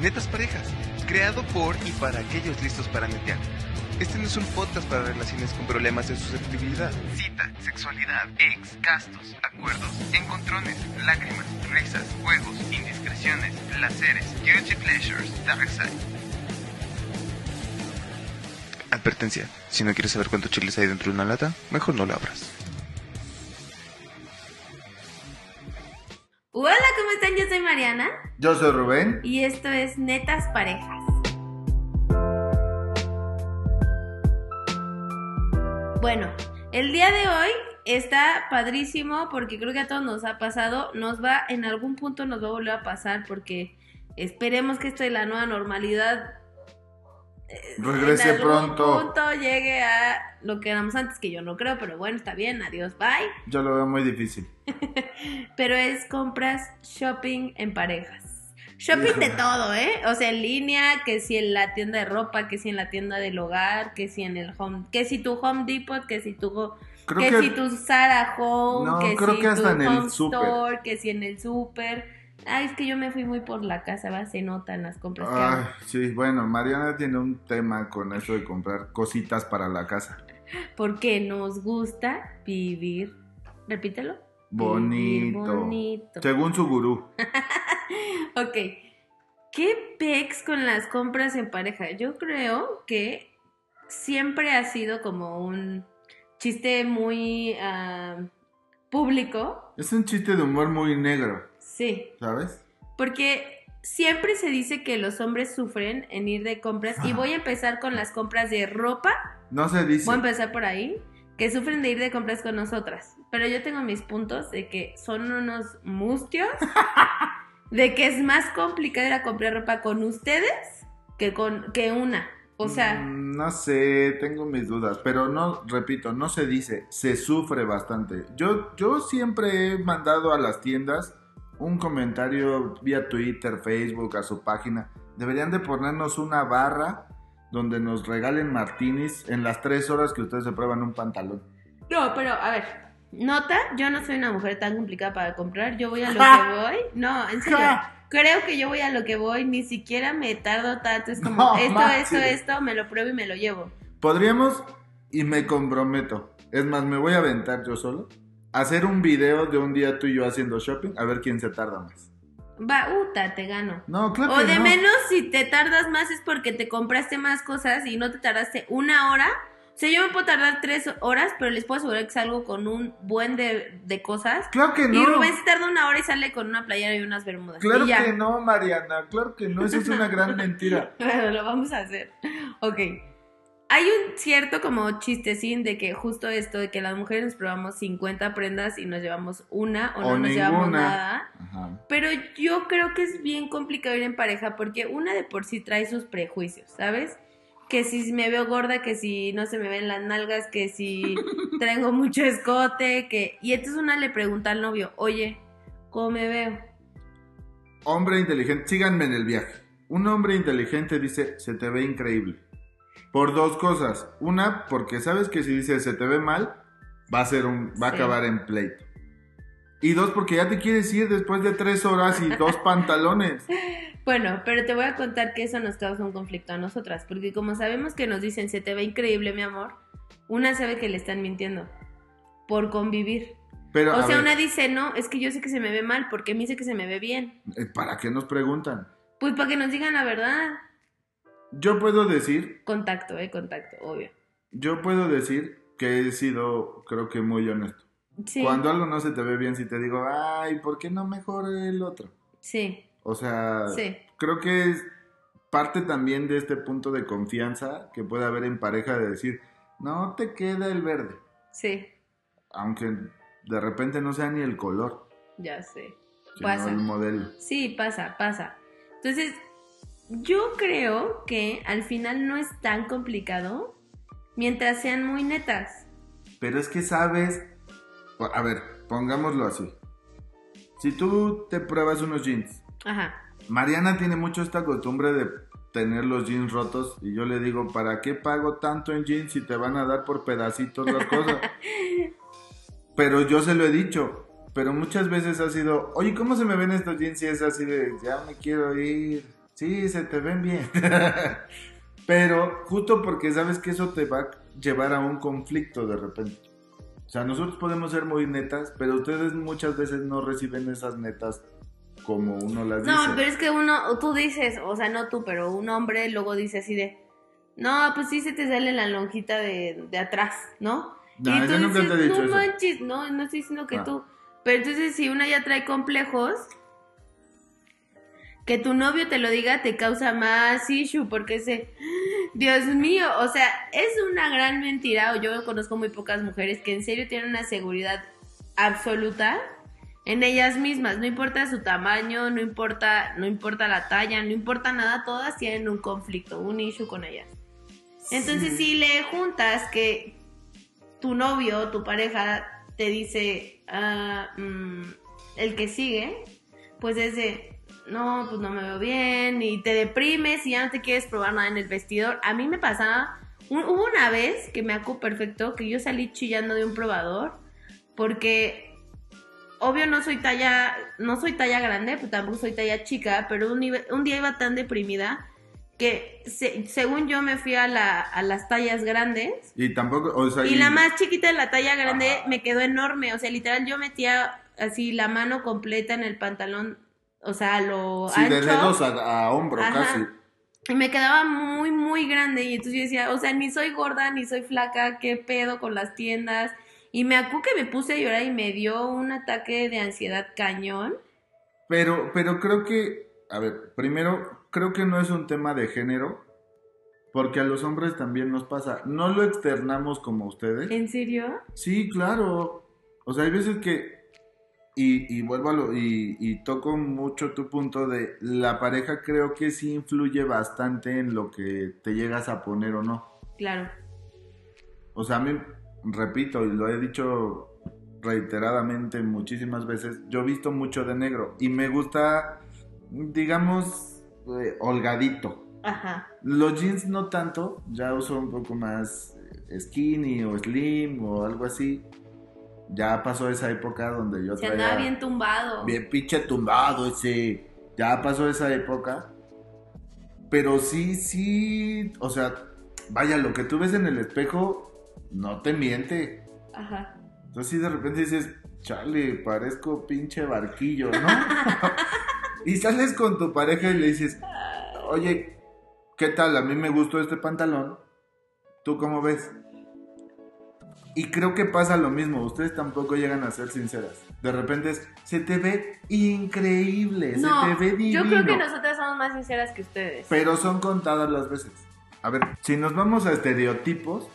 Netas Parejas, creado por y para aquellos listos para netear. Este no es un podcast para relaciones con problemas de susceptibilidad. Cita, sexualidad, ex, gastos, acuerdos, encontrones, lágrimas, risas, juegos, indiscreciones, placeres, guilty pleasures, dark side. Advertencia, si no quieres saber cuántos chiles hay dentro de una lata, mejor no la abras. Hola, ¿cómo están? Yo soy Mariana Yo soy Rubén. y esto es Netas Parejas. Bueno, el día de hoy está padrísimo porque creo que a todos nos ha pasado, nos va, en algún punto nos va a volver a pasar porque esperemos que esto de la nueva normalidad Regrese en algún pronto. punto llegue a lo que éramos antes, que yo no creo, pero bueno, está bien, adiós, bye. Yo lo veo muy difícil. Pero es compras shopping en parejas. Shopping de todo, ¿eh? O sea, en línea, que si en la tienda de ropa, que si en la tienda del hogar, que si en el home, que si tu Home Depot, que si tu Creo que, que, si tu Zara Home, No, que creo si que hasta tu en el súper. Store, que si en el super. Ay, es que yo me fui muy por la casa, va, se notan las compras que hago. sí, bueno, Mariana tiene un tema con eso de comprar cositas para la casa. Porque nos gusta vivir, repítelo. Vivir Bonito. Según su gurú. Ok. ¿Qué pex con las compras en pareja? Yo creo que siempre ha sido como un chiste muy ah, público. Es un chiste de humor muy negro, Sí. ¿sabes? Porque siempre se dice que los hombres sufren en ir de compras. Y voy a empezar con las compras de ropa. No se dice. Voy a empezar por ahí. Que sufren de ir de compras con nosotras. Pero yo tengo mis puntos de que son unos mustios. de que es más complicado ir a comprar ropa con ustedes que con que una. O sea, Mm, No sé, tengo mis dudas, pero no, repito, no se dice, se sufre bastante. Yo, yo siempre he mandado a las tiendas un comentario vía Twitter, Facebook, a su página. Deberían de ponernos una barra donde nos regalen martinis en las tres horas que ustedes se prueban un pantalón. no, pero a ver, nota, yo no soy una mujer tan complicada para comprar, yo voy a lo que voy. No, en serio. Creo que yo voy a lo que voy, ni siquiera me tardo tanto, es como No, esto, esto, esto, me lo pruebo y me lo llevo. Podríamos, y me comprometo, es más, me voy a aventar yo solo, hacer un video de un día tú y yo haciendo shopping, a ver quién se tarda más. Va, uta, te gano. No, claro O que de no. menos si te tardas más es porque te compraste más cosas y no te tardaste una hora. O sea, yo me puedo tardar tres horas, pero les puedo asegurar que salgo con un buen de, de cosas. Claro que no. Y Rubén se tarda una hora y sale con una playera y unas bermudas. Claro y ya. que no, Mariana, claro que no, eso es una gran mentira. Bueno, lo vamos a hacer. Ok. Hay un cierto como chistecín de que justo esto, de que las mujeres nos probamos 50 prendas y nos llevamos una o no O nos llevamos nada. Ajá. Pero yo creo que es bien complicado ir en pareja porque una de por sí trae sus prejuicios, ¿sabes? Que si me veo gorda, que si no se me ven las nalgas, que si traigo mucho escote, que... Y entonces una le pregunta al novio, oye, ¿cómo me veo? Hombre inteligente, síganme en el viaje. Un hombre inteligente dice, se te ve increíble. Por dos cosas. Una, porque sabes que si dice se te ve mal, va a ser un, va a Sí. acabar en pleito. Y dos, porque ya te quieres ir después de tres horas y dos pantalones. Bueno, pero te voy a contar que eso nos causa un conflicto a nosotras, porque como sabemos que nos dicen se te ve increíble, mi amor, una sabe que le están mintiendo por convivir. Pero, O sea, ver, una dice, no, es que yo sé que se me ve mal, porque me dice que se me ve bien. eh, ¿para qué nos preguntan? Pues para que nos digan la verdad. Yo puedo decir, Contacto, eh, contacto, obvio. yo puedo decir que he sido, creo que muy honesto. Sí. Cuando algo no se te ve bien, si te digo, ay, ¿por qué no mejor el otro? Sí, O sea, sí. creo que es parte también de este punto de confianza que puede haber en pareja de decir, no te queda el verde, Sí, aunque de repente no sea ni el color, ya sé. Pasa. el modelo. Sí, pasa, pasa. Entonces, yo creo que al final no es tan complicado mientras sean muy netas. Pero es que sabes, a ver, pongámoslo así. Si tú te pruebas unos jeans, Ajá. Mariana tiene mucho esta costumbre de tener los jeans rotos y yo le digo, ¿para qué pago tanto en jeans si te van a dar por pedacitos las cosas? Pero yo se lo he dicho, pero muchas veces ha sido, oye, ¿cómo se me ven estos jeans? Y es así de, ya me quiero ir. Sí, se te ven bien. Pero justo porque sabes que eso te va a llevar a un conflicto de repente. O sea, nosotros podemos ser muy netas, pero ustedes muchas veces no reciben esas netas como uno las dice. No, pero es que uno, tú dices, o sea, no tú, pero un hombre luego dice así de, no, pues sí se te sale la lonjita de, de atrás, ¿no? No, y yo tú nunca te he dicho no eso". manches, no, no estoy diciendo que Ah. tú. Pero entonces si una ya trae complejos, que tu novio te lo diga te causa más issue, porque ese, Dios mío, o sea, es una gran mentira, o yo conozco muy pocas mujeres que en serio tienen una seguridad absoluta en ellas mismas, no importa su tamaño, no importa, no importa la talla, no importa nada, todas tienen un conflicto, un issue con ellas. Entonces, si le juntas que tu novio, tu pareja, te dice ah, mm, el que sigue, pues es de, no, pues no me veo bien, y te deprimes y ya no te quieres probar nada en el vestidor. A mí me pasaba, un- hubo una vez que me acuerdo perfecto que yo salí chillando de un probador, porque obvio no soy talla, no soy talla grande, pues tampoco soy talla chica, pero un, día iba tan deprimida que se- según yo me fui a, la, a las tallas grandes Y tampoco, o sea, y la más chiquita de la talla grande Ajá. me quedó enorme, o sea, literal yo metía así la mano completa en el pantalón, o sea, lo Sí, de ancho. dedos a, a hombro Ajá. casi. Y me quedaba muy, muy grande. Y entonces yo decía, o sea, ni soy gorda, ni soy flaca, ¿qué pedo con las tiendas? Y me acuerdo que me puse a llorar y me dio un ataque de ansiedad cañón. Pero, pero creo que, a ver, primero, creo que no es un tema de género, porque a los hombres también nos pasa. No lo externamos como ustedes. ¿En serio? Sí, claro. O sea, hay veces que, y, y vuelvo a lo, y, y toco mucho tu punto de la pareja creo que sí influye bastante en lo que te llegas a poner o no. Claro. O sea, a mí, repito, y lo he dicho reiteradamente muchísimas veces, yo he visto mucho de negro y me gusta, digamos, eh, holgadito. Ajá. Los jeans no tanto, ya uso un poco más skinny o slim o algo así. Ya pasó esa época donde yo Se traía andaba bien tumbado. bien pinche tumbado ese. Ya pasó esa época. Pero sí, sí, o sea, vaya, lo que tú ves en el espejo no te miente. Ajá. Entonces sí de repente dices, chale, parezco pinche barquillo, ¿no? y sales con tu pareja y le dices, oye, ¿qué tal? A mí me gustó este pantalón. ¿Tú cómo ves? Y creo que pasa lo mismo, ustedes tampoco llegan a ser sinceras. De repente es, se te ve increíble, No, se te ve divino. yo creo que nosotras somos más sinceras que ustedes. Pero son contadas las veces. A ver, si nos vamos a estereotipos,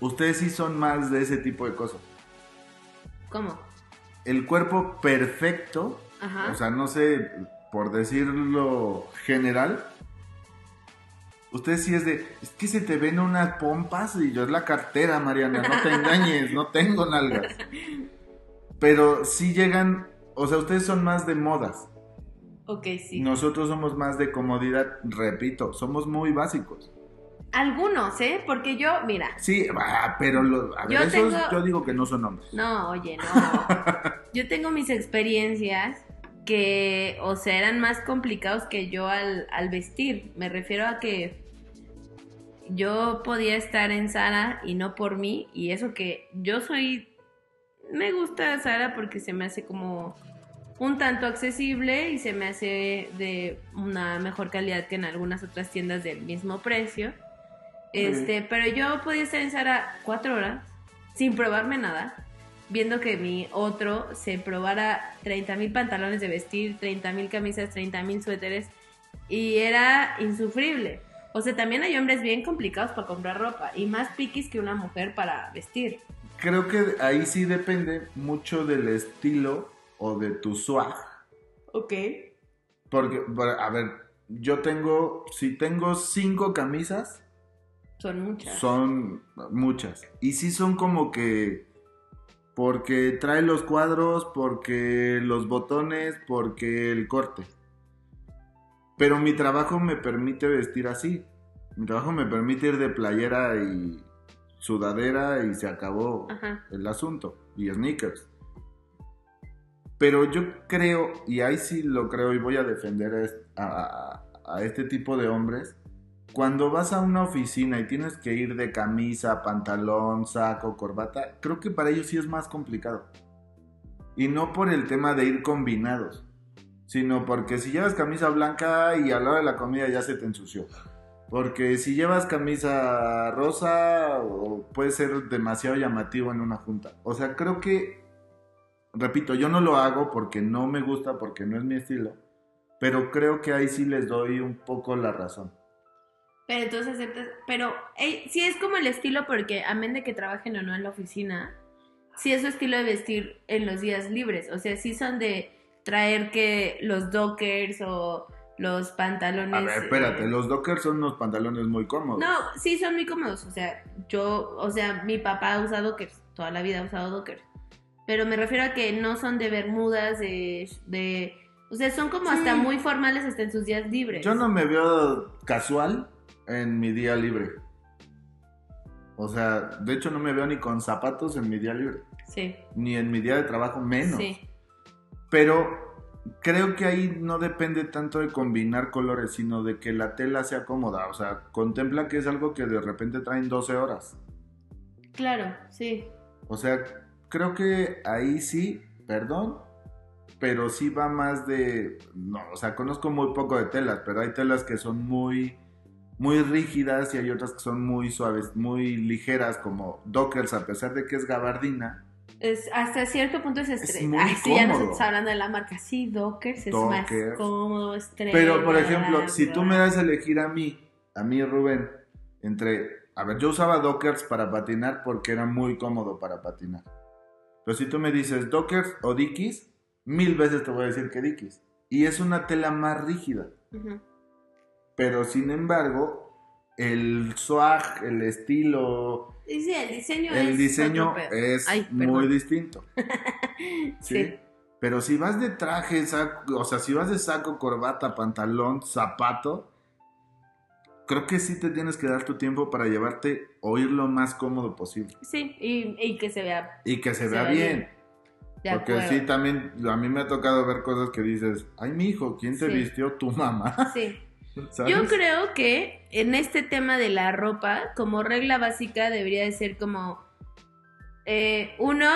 ustedes sí son más de ese tipo de cosas. ¿Cómo? El cuerpo perfecto, Ajá. o sea, no sé, por decirlo general, ustedes sí es de, es que se te ven unas pompas y yo es la cartera, Mariana, no te engañes, no tengo nalgas. Pero sí llegan, o sea, ustedes son más de modas. ok, sí. Nosotros somos más de comodidad, repito, somos muy básicos. Algunos, ¿eh? Porque yo, mira, Sí, ah, pero lo- a ver, Yo esos yo digo que no son hombres. no, oye, no. yo tengo mis experiencias que, o sea, eran más complicados que yo al, al vestir. Me refiero a que yo podía estar en Sara y no por mí. Y eso que yo soy. Me gusta Sara porque se me hace como un tanto accesible y se me hace de una mejor calidad que en algunas otras tiendas del mismo precio. Este, pero yo podía estar en Sara cuatro horas sin probarme nada, viendo que mi otro se probara 30 mil pantalones de vestir, 30 mil camisas, 30 mil suéteres y era insufrible. O sea, también hay hombres bien complicados para comprar ropa y más piquis que una mujer para vestir. Creo que ahí sí depende mucho del estilo o de tu swag. Ok. Porque, por- a ver, yo tengo, si tengo cinco camisas, Son muchas. son muchas. Y sí son como que, porque trae los cuadros, porque los botones, porque el corte. Pero mi trabajo me permite vestir así. Mi trabajo me permite ir de playera y sudadera y se acabó Ajá. el asunto. Y sneakers. Pero yo creo, y ahí sí lo creo y voy a defender a- a este tipo de hombres, cuando vas a una oficina y tienes que ir de camisa, pantalón, saco, corbata, creo que para ellos sí es más complicado. Y no por el tema de ir combinados, sino porque si llevas camisa blanca y a la hora de la comida ya se te ensució. Porque si llevas camisa rosa puede ser demasiado llamativo en una junta. O sea, creo que, repito, yo no lo hago porque no me gusta, porque no es mi estilo. Pero creo que ahí sí les doy un poco la razón. Pero entonces aceptas, pero ey, sí es como el estilo porque a menos de que trabajen o no en la oficina, sí es su estilo de vestir en los días libres. O sea, sí son de traer que los dockers o los pantalones. A ver, espérate, eh, los dockers son unos pantalones muy cómodos. No, sí son muy cómodos. O sea, yo, o sea, mi papá usa dockers, toda la vida ha usado dockers. Pero me refiero a que no son de bermudas, de, de o sea, son como Sí. hasta muy formales hasta en sus días libres. Yo no me veo casual en mi día libre. O sea, de hecho no me veo ni con zapatos en mi día libre. Sí, Ni en mi día de trabajo menos. sí. Pero creo que ahí no depende tanto de combinar colores, sino de que la tela sea cómoda. O sea, contempla que es algo que de repente traen 12 horas. Claro, sí. O sea, creo que ahí sí, perdón, pero sí va más de... No, o sea, conozco muy poco de telas, pero hay telas que son muy, muy rígidas y hay otras que son muy suaves, muy ligeras, como Dockers, a pesar de que es gabardina. Es, hasta cierto punto es estrés. Ay, sí, ya nos estamos hablando de la marca. Sí, Dockers es más cómodo, estrés. Pero, por ejemplo, bla, si bla. tú me das a elegir a mí, a mí Rubén, entre... A ver, yo usaba Dockers para patinar porque era muy cómodo para patinar. Pero si tú me dices Dockers o Dickies, mil veces te voy a decir que Dickies. Y es una tela más rígida. Pero sin embargo, el swag, el estilo, Y sí, el diseño es. el diseño otro pedo. es Ay, muy distinto. ¿sí? Sí. Pero si vas de traje, saco, o sea, si vas de saco, corbata, pantalón, zapato, creo que sí te tienes que dar tu tiempo para llevarte o ir lo más cómodo posible. Sí, y, y que se vea Y que se, Se vea vea bien. bien. de Porque acuerdo. sí, también a mí me ha tocado ver cosas que dices, ay, mi hijo, ¿quién te Sí. vistió? Tu mamá. Sí. ¿Sabes? Yo creo que en este tema de la ropa, como regla básica, debería de ser como eh, uno,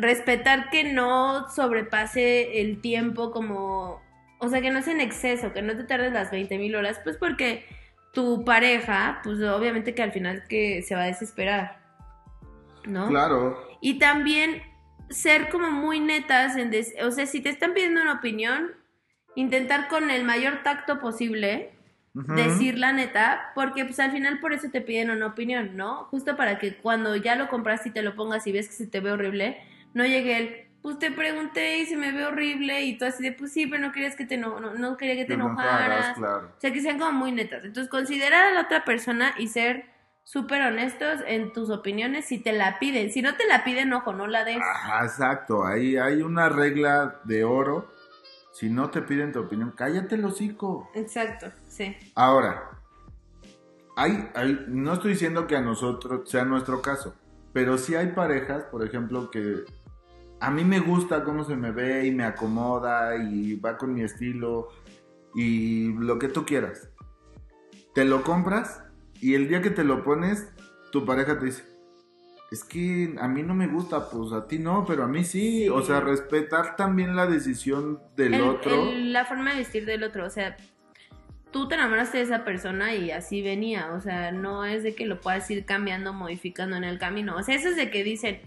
respetar que no sobrepase el tiempo como, o sea, que no sea en exceso, que no te tardes las 20 mil horas, pues porque tu pareja, pues obviamente que al final que se va a desesperar, ¿no? Claro. Y también ser como muy netas en des- o sea, si te están pidiendo una opinión, intentar con el mayor tacto posible decir la neta, porque pues al final por eso te piden una opinión, ¿no? Justo para que cuando ya lo compraste y te lo pongas y ves que se te ve horrible, no llegue el, pues te pregunté y se me ve horrible y tú así de, pues sí, pero no querías que te no, no, no quería que te Te enojaras. enojaras, claro. O sea, que sean como muy netas. Entonces, considerar a la otra persona y ser súper honestos en tus opiniones si te la piden. Si no te la piden, ojo, no la des. Ajá, exacto. Ahí hay una regla de oro. Si no te piden tu opinión, cállate el hocico. Exacto, sí. Ahora, hay, hay- no estoy diciendo que a nosotros sea nuestro caso, pero sí hay parejas, por ejemplo, que a mí me gusta cómo se me ve y me acomoda y va con mi estilo y lo que tú quieras. Te lo compras y el día que te lo pones, tu pareja te dice, es que a mí no me gusta, pues a ti no, pero a mí sí. Sí. O sea, respetar también la decisión del El- otro. el- la forma de vestir del otro, o sea, tú te enamoraste de esa persona y así venía, o sea, no es de que lo puedas ir cambiando, modificando en el camino, o sea, eso es de que dicen,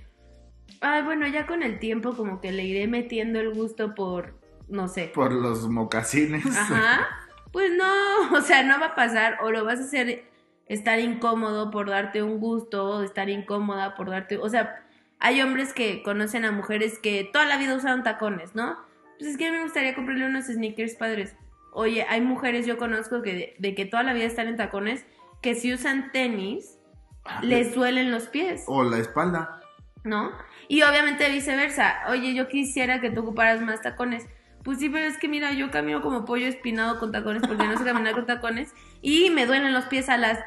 ay, bueno, ya con el tiempo como que le iré metiendo el gusto por, no sé, Por los mocasines. Ajá. Pues no, o sea, no va a pasar o lo vas a hacer estar incómodo por darte un gusto, o estar incómoda por darte, o sea, hay hombres que conocen a mujeres que toda la vida usaron tacones, ¿no? Pues es que a mí me gustaría comprarle unos sneakers padres. Oye, hay mujeres yo conozco que de, de que toda la vida están en tacones, que si usan tenis, les duelen los pies. O la espalda. ¿no? Y obviamente viceversa. Oye, yo quisiera que tú ocuparas más tacones. Pues sí, pero es que mira, yo camino como pollo espinado con tacones porque no sé caminar con tacones y me duelen los pies a las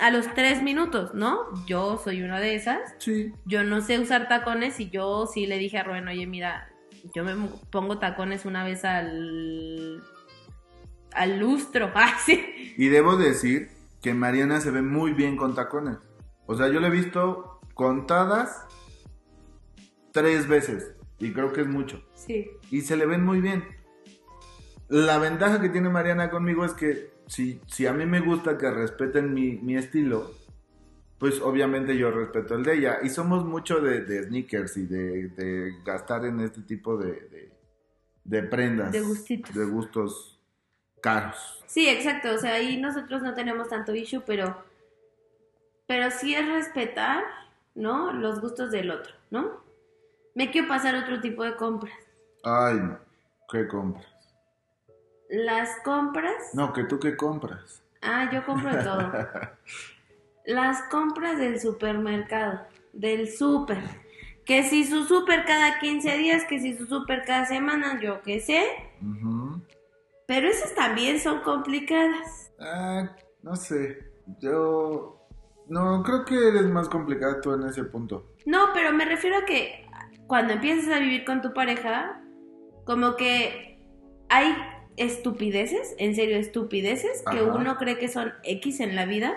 a los tres minutos, ¿no? Yo soy una de esas. Sí. Yo no sé usar tacones y yo sí le dije a Rubén, oye, mira, yo me pongo tacones una vez al al lustro. Ay, sí. Y debo decir que Mariana se ve muy bien con tacones. O sea, yo la he visto contadas tres veces. Y creo que es mucho. Sí. Y se le ven muy bien. La ventaja que tiene Mariana conmigo es que si, si a mí me gusta que respeten mi, mi estilo, pues obviamente yo respeto el de ella. Y somos mucho de, de sneakers y de, de gastar en este tipo de, de, de prendas. De gustitos. De gustos caros. Sí, exacto. O sea, ahí nosotros no tenemos tanto issue, pero, pero sí es respetar, ¿no? Los gustos del otro, ¿no? Me quiero pasar otro tipo de compras. Ay, no. ¿Qué compras? Las compras. No, que tú qué compras. Ah, yo compro de todo. Las compras del supermercado, del súper. Que si su súper cada 15 días, que si su súper cada semana, yo qué sé. Pero esas también son complicadas. Ah, no sé. Yo. No, creo que eres más complicada tú en ese punto. No, pero me refiero a que cuando empiezas a vivir con tu pareja, como que hay estupideces, en serio estupideces, que uno cree que son X en la vida.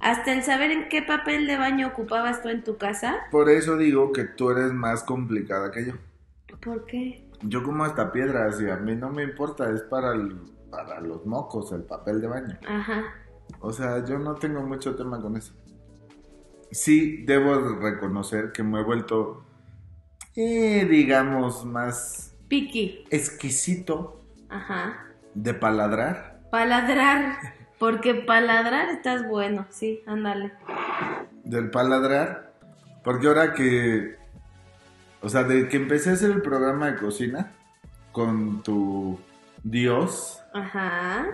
Hasta el saber en qué papel de baño ocupabas tú en tu casa. Por eso digo que tú eres más complicada que yo. ¿Por qué? Yo como hasta piedras y a mí no me importa, es para, el- para los mocos el papel de baño. Ajá. O sea, yo no tengo mucho tema con eso. Sí, debo reconocer que me he vuelto, eh, digamos, más Piki. exquisito Ajá. de paladrar. Paladrar. Porque paladrar estás bueno. Sí, ándale. Del paladrar. Porque ahora que, o sea, de que empecé a hacer el programa de cocina con tu Dios, Ajá.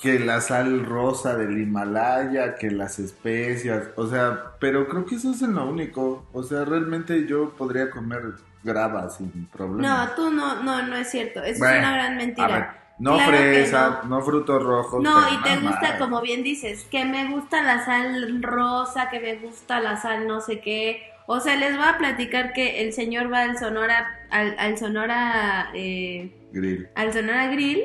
que la sal rosa del Himalaya, que las especias, o sea, pero creo que eso es en lo único. O sea, realmente yo podría comer grava sin problema. No, tú no, no, no es cierto. Eso Bueno, es una gran mentira. A ver, no Claro fresa, no. frutos rojos. No, y te gusta, como bien dices, que me gusta la sal rosa, que me gusta la sal no sé qué. O sea, les voy a platicar que el señor va al Sonora, al, al Sonora, eh, Grill. al Sonora Grill,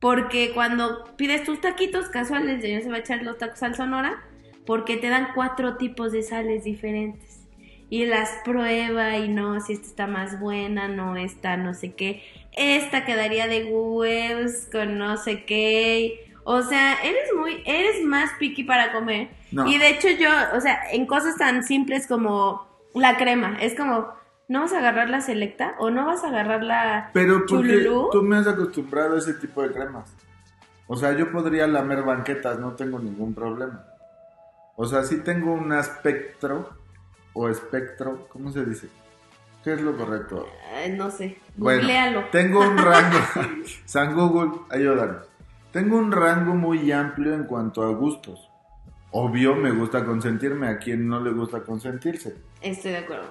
porque cuando pides tus taquitos casuales, el señor se va a echar los tacos al Sonora, porque te dan cuatro tipos de sales diferentes. Y las prueba y no, si esta está más buena, no, esta no sé qué. Esta quedaría de huevos con no sé qué. O sea, eres muy, eres más picky para comer. No. Y de hecho yo, o sea, en cosas tan simples como la crema, es como, ¿no vas a agarrar la selecta? ¿O no vas a agarrar la Pero porque tú me has acostumbrado a ese tipo de cremas. O sea, yo podría lamer banquetas, no tengo ningún problema. O sea, sí tengo un espectro o espectro, ¿cómo se dice? ¿Qué es lo correcto? No sé, Bueno, googlealo. tengo un rango. San Google, ayúdanos. Tengo un rango muy amplio en cuanto a gustos. Obvio, me gusta consentirme. A quien no le gusta consentirse. Estoy de acuerdo.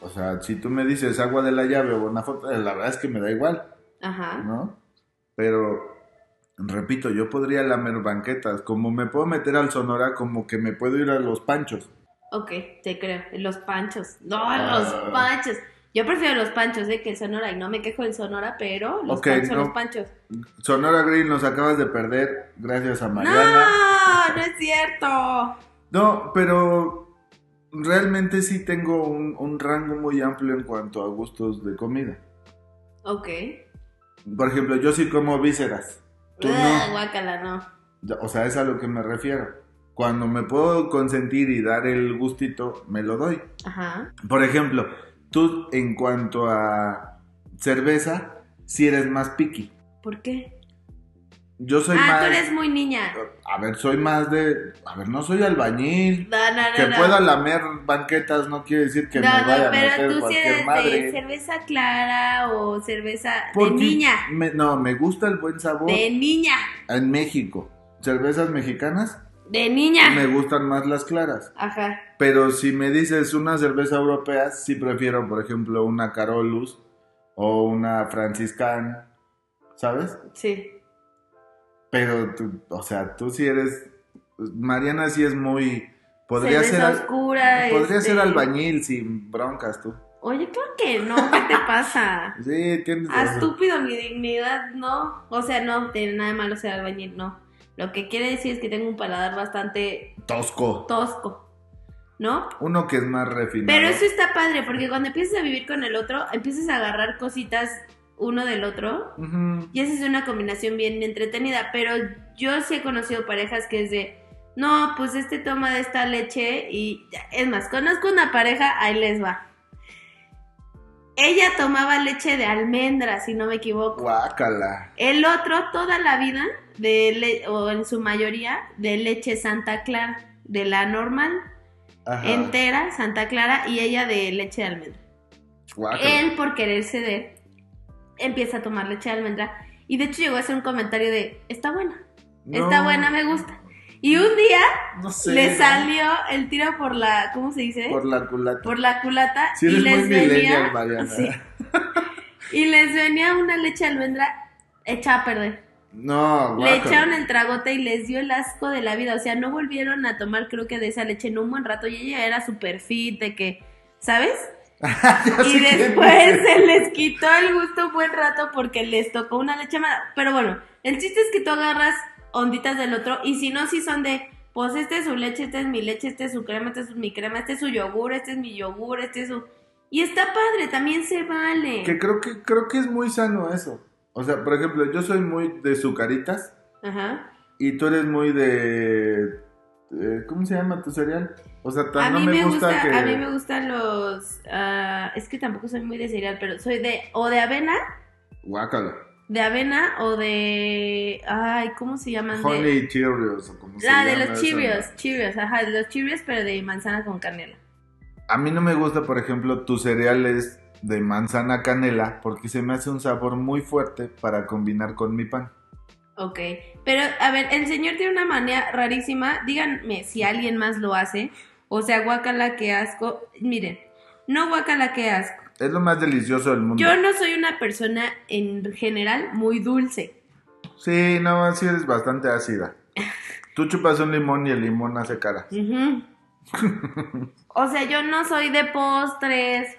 O sea, si tú me dices agua de la llave o Bonafote, la verdad es que me da igual, Ajá. ¿no? Pero, repito, yo podría lamer banquetas. Como me puedo meter al Sonora, como que me puedo ir a los panchos. Ok, te creo. Los panchos. No, Ah. los panchos. Yo prefiero los panchos de que el Sonora y no me quejo del Sonora, pero los Ok, panchos son no. los panchos. Sonora Green, nos acabas de perder gracias a Mariana. No, no es cierto. No, pero realmente sí tengo un, un rango muy amplio en cuanto a gustos de comida. Ok. Por ejemplo, yo sí como vísceras. Tú no. guácala, no. O sea, es a lo que me refiero. Cuando me puedo consentir y dar el gustito, me lo doy. Ajá. Por ejemplo, tú en cuanto a cerveza, si eres más picky. ¿Por qué? Yo soy ah, más... tú eres muy niña. A ver, soy más de... A ver, no soy albañil. No, no, no. Que pueda lamer banquetas no quiere decir que me vaya a pero meter tú sí cualquier eres de madre. cerveza clara o cerveza Porque de niña. me- no, me gusta el buen sabor. De niña. En México, cervezas mexicanas, De niña. me gustan más las claras. Ajá. Pero si me dices una cerveza europea, sí prefiero, por ejemplo, una Carolus o una Franciscan, ¿sabes? Sí. Pero tú, o sea, tú sí eres. Mariana sí es muy. Podría cerveza ser. oscura. Podría este, ser albañil sin broncas tú. Oye, claro que no, ¿qué te pasa? Sí, tienes razón. estúpido, mi dignidad, no. O sea, no tiene nada de malo ser albañil, no. Lo que quiere decir es que tengo un paladar bastante Tosco. tosco, ¿no? Uno que es más refinado. Pero eso está padre, porque cuando empiezas a vivir con el otro, empiezas a agarrar cositas uno del otro. Y esa es una combinación bien entretenida. Pero yo sí he conocido parejas que es de, no, pues este toma de esta leche y es más, conozco una pareja, ahí les va. Ella tomaba leche de almendra, si no me equivoco. Guácala. El otro toda la vida, de le- o en su mayoría, de leche Santa Clara, de la normal, Ajá. entera, Santa Clara, y ella de leche de almendra. Guácala. Él, por querer ceder, empieza a tomar leche de almendra. Y de hecho llegó a hacer un comentario de, está buena, está buena, me gusta. Y un día No sé. le salió el tiro por la, ¿cómo se dice? Por la culata. Por la culata. Sí, y les venía, sí. y les venía una leche de almendra hecha a perder. No, Le guácala. echaron el tragote y les dio el asco de la vida. O sea, no volvieron a tomar, creo que de esa leche en un buen rato. Y ella era super fit, de que, ¿sabes? Y después se les quitó el gusto un buen rato porque les tocó una leche mala. Pero bueno, el chiste es que tú agarras onditas del otro y si no, si son de, pues este es su leche, este es mi leche, este es su crema, este es mi crema, este es su yogur, este es mi yogur, este es su... Y está padre, también se vale. Que creo que creo que es muy sano eso. O sea, por ejemplo, yo soy muy de sucaritas Ajá. y tú eres muy de ¿cómo se llama tu cereal? O sea, A no mí me gusta, gusta, que a mí me gustan los... ah, es que tampoco soy muy de cereal, pero soy de o de avena, Guácala. de avena o de... Ay, ¿cómo se llaman? De- Honey Cheerios o como se La de llama los esa. Cheerios, Cheerios, ajá, de los Cheerios, pero de manzana con canela. A mí no me gusta, por ejemplo, tus cereales de manzana canela porque se me hace un sabor muy fuerte para combinar con mi pan. Ok, pero a ver, el señor tiene una manía rarísima. Díganme si alguien más lo hace. O sea, guacala, que asco. Miren, no guacala, que asco. Es lo más delicioso del mundo. Yo no soy una persona en general muy dulce. Sí, no, sí eres bastante ácida. Tú chupas un limón y el limón hace cara. Ujú. o sea, yo no soy de postres.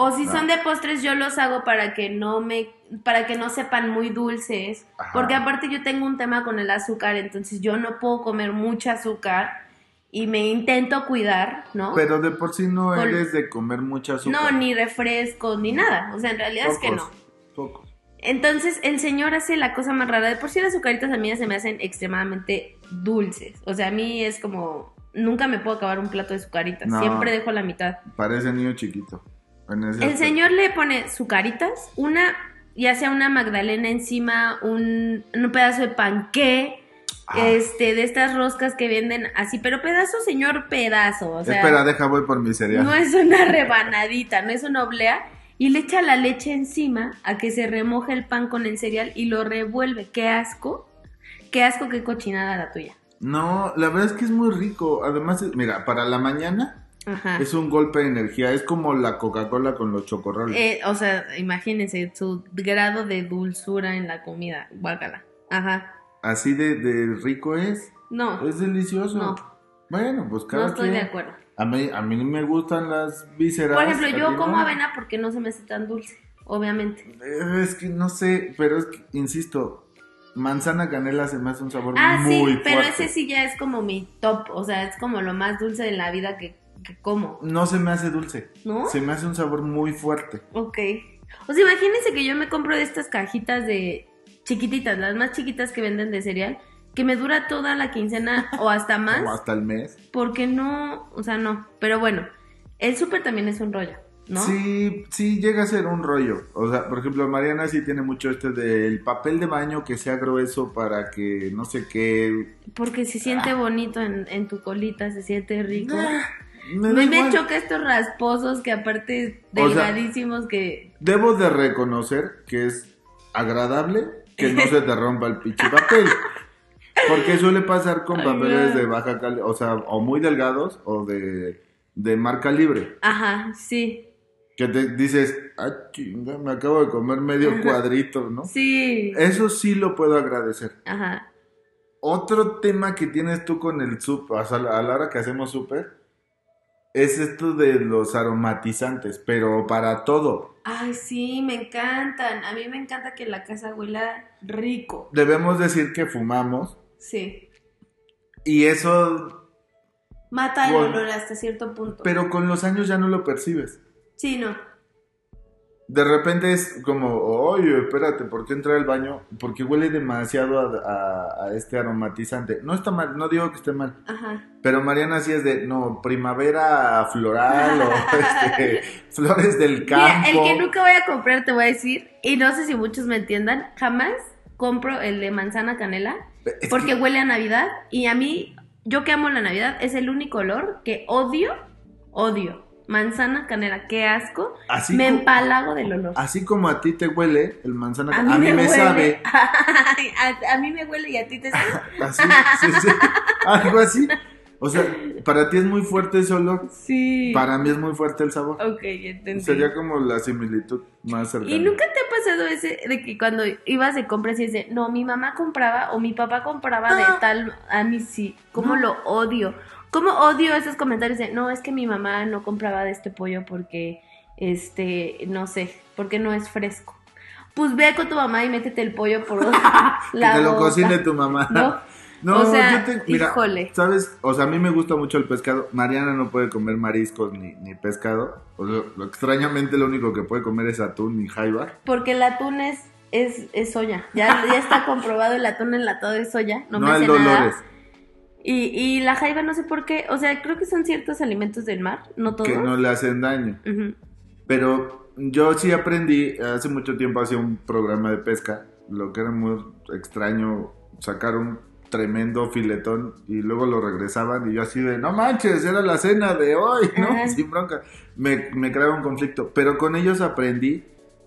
O si No. son de postres, yo los hago para que no me, para que no sepan muy dulces. Ajá. Porque aparte yo tengo un tema con el azúcar, entonces yo no puedo comer mucha azúcar y me intento cuidar, ¿no? Pero de por sí no Con- eres de comer mucha azúcar. no, ni refrescos, ni nada. O sea, en realidad es que no. Pocos. Entonces el señor hace la cosa más rara. De por sí las azucaritas a mí se me hacen extremadamente dulces. O sea, a mí es como... Nunca me puedo acabar un plato de azucaritas. No. Siempre dejo la mitad. Parece niño chiquito. El señor le pone sucaritas, una, ya sea una magdalena encima, un, un pedazo de panqué, Ah. este, de estas roscas que venden así, pero pedazo, señor, pedazo. O sea, Espera, deja, voy por mi cereal. no es una rebanadita, no es una oblea. Y le echa la leche encima a que se remoje el pan con el cereal y lo revuelve. ¡Qué asco! ¡Qué asco, qué cochinada la tuya! No, la verdad es que es muy rico. Además, mira, para la mañana Ajá. es un golpe de energía. Es como la Coca-Cola con los chocorroles. Eh, o sea, imagínense su grado de dulzura en la comida. Guácala. Ajá. Así de, de rico es. No, Es delicioso. No. Bueno, pues no cada estoy de quien. acuerdo. A mí, a mí me gustan las vísceras. Por ejemplo, ¿a yo como no? avena porque no se me hace tan dulce, obviamente. Eh, Es que no sé, pero es que, insisto, manzana canela se me hace un sabor Ah, muy sí, pero ese sí ya es como mi top. O sea, es como lo más dulce de la vida que, que como, No se me hace dulce. ¿no? Se me hace un sabor muy fuerte. Ok. O sea, imagínense que yo me compro de estas cajitas de chiquititas, las más chiquitas que venden de cereal, que me dura toda la quincena o hasta más, Como hasta el mes. porque no, o sea, no. Pero bueno, el súper también es un rollo, ¿no? Sí, sí llega a ser un rollo. O sea, por ejemplo, Mariana sí tiene mucho este del papel de baño que sea grueso para que no sé qué. Porque se siente bonito en, en tu colita, se siente rico. Ah, me da Me, choca estos rasposos que aparte O sea- delgadísimos que... Debo de reconocer que es agradable que no se te rompa el pinche papel. Porque suele pasar con Ay, papeles no. de baja calidad, o sea, o muy delgados o de, de marca libre. Ajá, sí, Que te dices, ah, chinga, me acabo de comer medio Ajá. cuadrito, ¿no? sí. Eso sí lo puedo agradecer. Ajá. Otro tema que tienes tú con el súper, o sea, a la hora que hacemos súper, es esto de los aromatizantes, pero para todo. Ay, sí, me encantan. A mí me encanta que la casa huela rico. Debemos decir que fumamos Sí. y eso, Mata el Bueno. olor hasta cierto punto. pero con los años ya no lo percibes. Sí, no. De repente es como, oye, espérate, ¿por qué entrar al baño? Porque huele demasiado a, a- a este aromatizante. No está mal, no digo que esté mal. Ajá. Pero Mariana sí es de, no, primavera floral o este, flores del campo. Mira, el que nunca voy a comprar, te voy a decir, y no sé si muchos me entiendan, jamás compro el de manzana canela Es porque que- huele a Navidad y a mí, yo que amo la Navidad, es el único olor que odio, odio. Manzana canela, qué asco. así, me empalago del olor. así como a ti te huele el manzana, A a mí, mí, me, sabe. a, a mí me huele y a ti te sabe. Así, sí, sí, algo así. O sea, para ti es muy fuerte ese olor, Sí. para mí es muy fuerte el sabor. Ok, entendí. Sería como la similitud más cercana. ¿Y nunca te ha pasado ese de que cuando ibas de compras y dices, no, mi mamá compraba o mi papá compraba de Ah. tal, a mí sí, ¿cómo No. lo odio? ¿Cómo odio esos comentarios de, no, es que mi mamá no compraba de este pollo porque, este, no sé, porque no es fresco? Pues ve con tu mamá y métete el pollo por la que te lo boca. cocine tu mamá. ¿No? No, O sea, yo te, mira, híjole. ¿sabes? O sea, a mí me gusta mucho el pescado. Mariana no puede comer mariscos ni, ni pescado. O sea, lo, extrañamente lo único que puede comer es atún y jaiba. Porque el atún es, es, es soya. Ya, ya está comprobado el atún enlatado de soya. No, No, me hace Dolores, nada. Y, y la jaiba no sé por qué, o sea, creo que son ciertos alimentos del mar, no todos. que no le hacen daño. Ujú. Pero yo sí aprendí, hace mucho tiempo hacía un programa de pesca, lo que era muy extraño, sacar un tremendo filetón y luego lo regresaban y yo así de, no manches, era la cena de hoy, ¿no? Sin bronca. Me, me creaba un conflicto, pero con ellos aprendí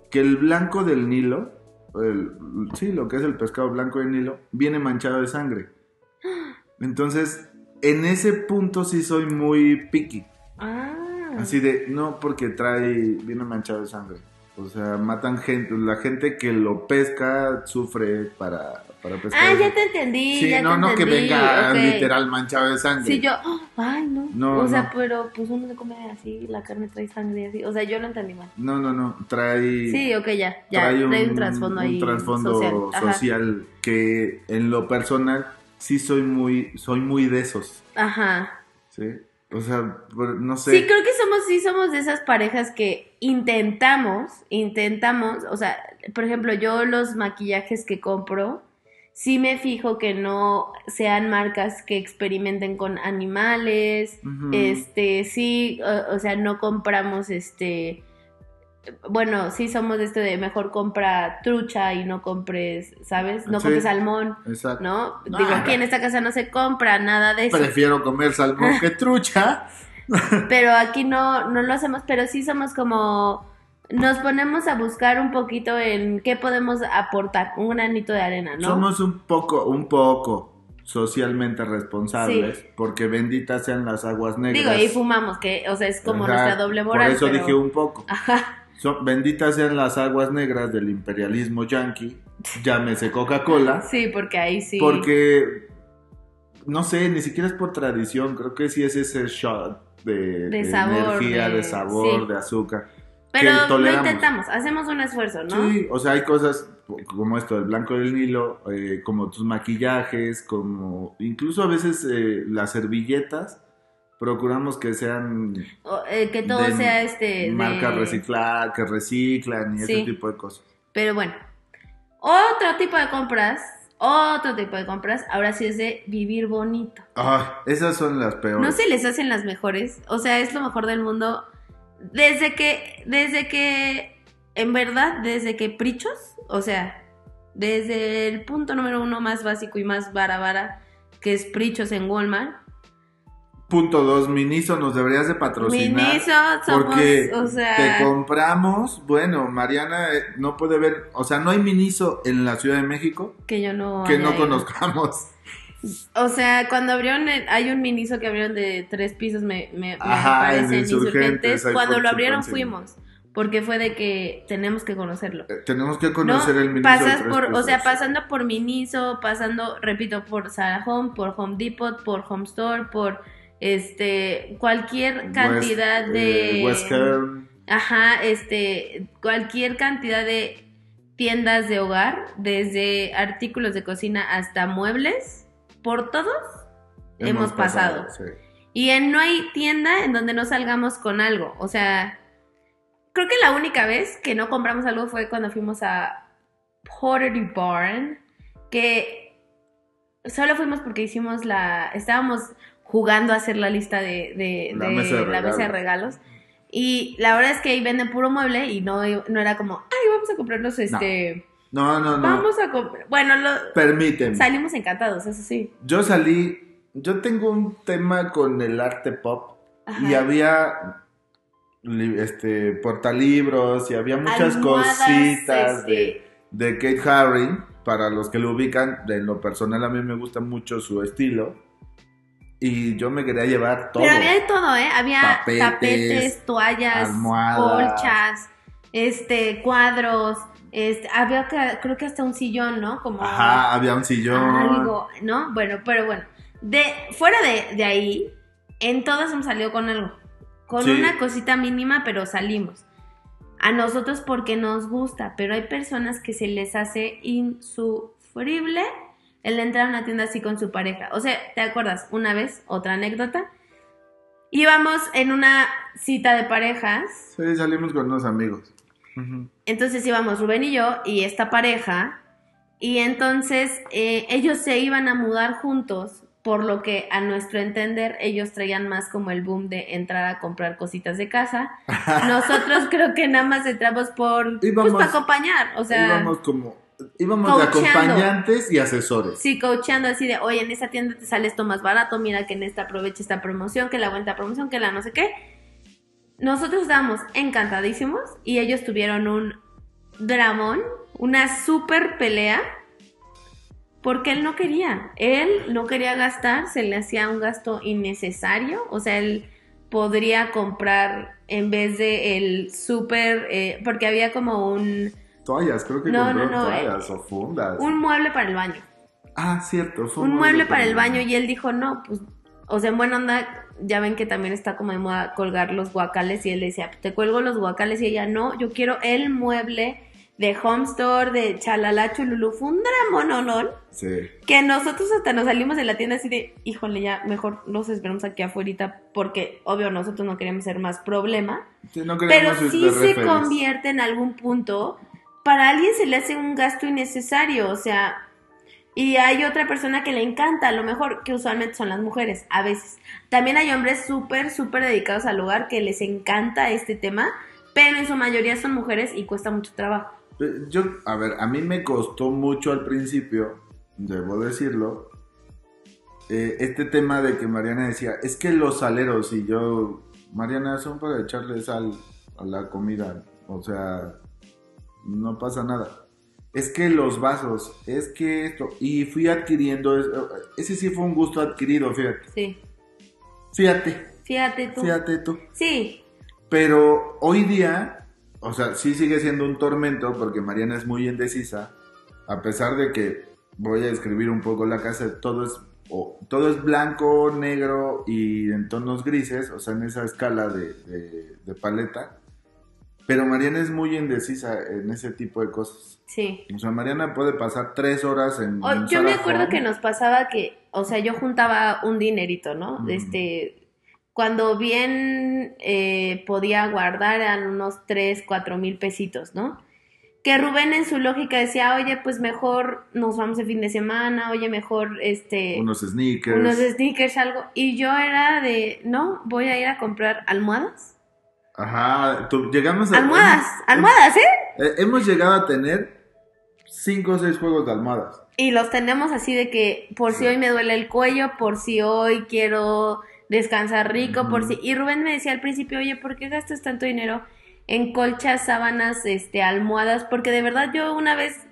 que el blanco del Nilo, el- sí, lo que es el pescado blanco del Nilo, viene manchado de sangre. Entonces, en ese punto sí soy muy picky. Ah. Así de, no, porque trae, viene manchado de sangre. O sea, matan gente, la gente que lo pesca sufre para, para pescar. Ah, ya te entendí. Sí, ya no, te no que entendí, venga ok. literal manchado de sangre. Sí, yo, ¡oh! ay, no. No, o sea, no. pero pues uno se come así, la carne trae sangre así. O sea, yo lo entendí mal. No, no, no, trae, Sí, ok, ya, ya. trae Trae un, trasfondo ahí. un trasfondo social que en lo personal sí soy muy, soy muy de esos, Ajá. ¿sí? O sea, no sé. Sí, creo que somos, sí somos de esas parejas que intentamos, intentamos, o sea, por ejemplo, yo los maquillajes que compro, sí me fijo que no sean marcas que experimenten con animales, este, sí, o, o sea, no compramos, este, bueno, sí somos de este de mejor compra trucha y no compres, ¿sabes? No Sí. compres salmón, Exacto. ¿no? Digo, aquí en esta casa no se compra nada de eso. Prefiero comer salmón que trucha. pero aquí no, no lo hacemos, pero sí somos como, nos ponemos a buscar un poquito en qué podemos aportar, un granito de arena, ¿no? Somos un poco, un poco socialmente responsables, porque benditas sean las aguas negras. Digo, y fumamos, que, o sea, es como Ajá, nuestra doble moral. Por eso pero- dije un poco. Ajá, Son, benditas sean las aguas negras del imperialismo yanqui, llámese Coca-Cola, sí, porque ahí sí. porque no sé, ni siquiera es por tradición, creo que sí es ese shot de, De de sabor, energía, de, de- sabor, sí. de azúcar. Pero lo intentamos, hacemos un esfuerzo, ¿no? Sí, o sea, hay cosas como esto, el blanco del Nilo, eh, como tus maquillajes, como incluso a veces eh, las servilletas, procuramos que sean O, eh, que todo de sea este. de- marcas recicladas, que reciclan y Sí. ese tipo de cosas. Pero bueno, otro tipo de compras, otro tipo de compras, ahora sí es de vivir bonito. Ah, esas son las peores. No se les hacen las mejores, o sea, es lo mejor del mundo. Desde que, desde que, en verdad, desde que Prichos, o sea, desde el punto número uno más básico y más vara vara, que es Prichos en Walmart. Punto dos, Miniso nos deberías de patrocinar. Miniso, somos, Porque o sea, te compramos, bueno, Mariana eh, no puede ver, o sea, no hay Miniso en la Ciudad de México que yo no... que no ido. conozcamos. O sea, cuando abrieron, el- hay un miniso que abrieron de tres pisos, me, me, me parece en en Insurgentes, Cuando lo abrieron fuimos, porque fue de que tenemos que conocerlo. Eh, Tenemos que ¿No? conocer el Miniso. Pasas por, o sea, pasando por Miniso, pasando, repito, por Sarah Home, por Home Depot, por Home Store, por este, cualquier cantidad West- de... eh, Ajá, este, cualquier cantidad de tiendas de hogar, desde artículos de cocina hasta muebles, por todos hemos, pasado. sí. Y en, no hay tienda en donde no salgamos con algo. O sea, creo que la única vez que no compramos algo fue cuando fuimos a Pottery Barn, que solo fuimos porque hicimos la... Estábamos jugando a hacer la lista de, de- La de mesa de la mesa de regalos. Y la verdad es que ahí venden puro mueble y no, no era como, ay, vamos a comprarnos este... No, no, no. Vamos a comprar... Bueno, lo- Permíteme. salimos encantados, eso sí. Yo salí. Yo tengo un tema con el arte pop. Ajá. Y había este portalibros y había muchas Almohadas, cositas de, de Kate Haring. Para los que lo ubican, de lo personal a mí me gusta mucho su estilo. Y yo me quería llevar todo. Pero había de todo, ¿eh? Había Tapetes, tapetes, toallas, almohadas. colchas, este, cuadros, este, había creo que hasta un sillón, ¿no? Como Ajá, había un sillón. algo, ¿no? Bueno, pero bueno, de fuera de, de ahí, en todas hemos salido con algo, con Sí. una cosita mínima, pero salimos. A nosotros porque nos gusta, pero hay personas que se les hace insufrible el entrar a una tienda así con su pareja. O sea, ¿te acuerdas? Una vez, otra anécdota. Íbamos en una cita de parejas Sí, salimos con unos amigos. Entonces íbamos Rubén y yo y esta pareja. Y entonces eh, ellos se iban a mudar juntos, por lo que a nuestro entender ellos traían más como el boom de entrar a comprar cositas de casa. Nosotros creo que nada más entramos por pues Íbamos- para acompañar, o sea, íbamos como. Íbamos de acompañantes y asesores. sí, coachando así de, oye, en esta tienda te sale esto más barato, mira que en esta aprovecha esta promoción, que la vuelta promoción, que la no sé qué. Nosotros estábamos encantadísimos y ellos tuvieron un dramón, una super pelea, porque él no quería. Él no quería gastar, se le hacía un gasto innecesario, o sea, él podría comprar en vez de el súper, eh, porque había como un, Toallas, creo que No, compró no, no, toallas o fundas. un mueble para el baño. Ah, cierto, fue un mueble para el baño y él dijo, no, pues, o sea, en buena onda, ya ven que también está como de moda colgar los guacales y él decía, te cuelgo los guacales y ella, no, yo quiero el mueble de Home Store, de Chalala Chululu, fue un dramononón Sí. que nosotros hasta nos salimos de la tienda así de, híjole, ya mejor los esperamos aquí afuera porque obvio nosotros no queremos ser más problema, Sí, no pero sí se convierte en algún punto, para alguien se le hace un gasto innecesario, o sea, y hay otra persona que le encanta, a lo mejor, que usualmente son las mujeres, a veces. También hay hombres súper, súper dedicados al hogar que les encanta este tema, pero en su mayoría son mujeres y cuesta mucho trabajo. Eh, Yo, a ver, a mí me costó mucho al principio, debo decirlo, eh, este tema de que Mariana decía, es que los saleros y yo, Mariana, son para echarle sal a la comida, o sea, no pasa nada. Es que los vasos, es que esto, y fui adquiriendo, es- ese sí fue un gusto adquirido, fíjate, Sí, fíjate, fíjate tú. fíjate tú. Sí, Pero hoy día, o sea, sí sigue siendo un tormento porque Mariana es muy indecisa, a pesar de que voy a describir un poco la casa, todo es, o- todo es blanco, negro y en tonos grises, o sea, en esa escala de, de- de paleta. Pero Mariana es muy indecisa en ese tipo de cosas. sí. O sea, Mariana puede pasar tres horas en... O- en yo me acuerdo que nos pasaba que, o sea, yo juntaba un dinerito, ¿no? Este, cuando bien eh, podía guardar eran unos 3, 4 mil pesitos, ¿no? Que Rubén en su lógica decía, oye, pues mejor nos vamos el fin de semana, oye, mejor este Unos sneakers. unos sneakers, algo. Y yo era de, no, voy a ir a comprar almohadas. Ajá, tú- llegamos a... Almohadas, hemos- almohadas, ¿eh? eh, hemos llegado a tener cinco o seis juegos de almohadas. Y los tenemos así de que por si hoy me duele el cuello, por si hoy quiero descansar rico, por si... Y Rubén me decía al principio, oye, ¿por qué gastas tanto dinero en colchas, sábanas, este, almohadas? Porque de verdad yo una vez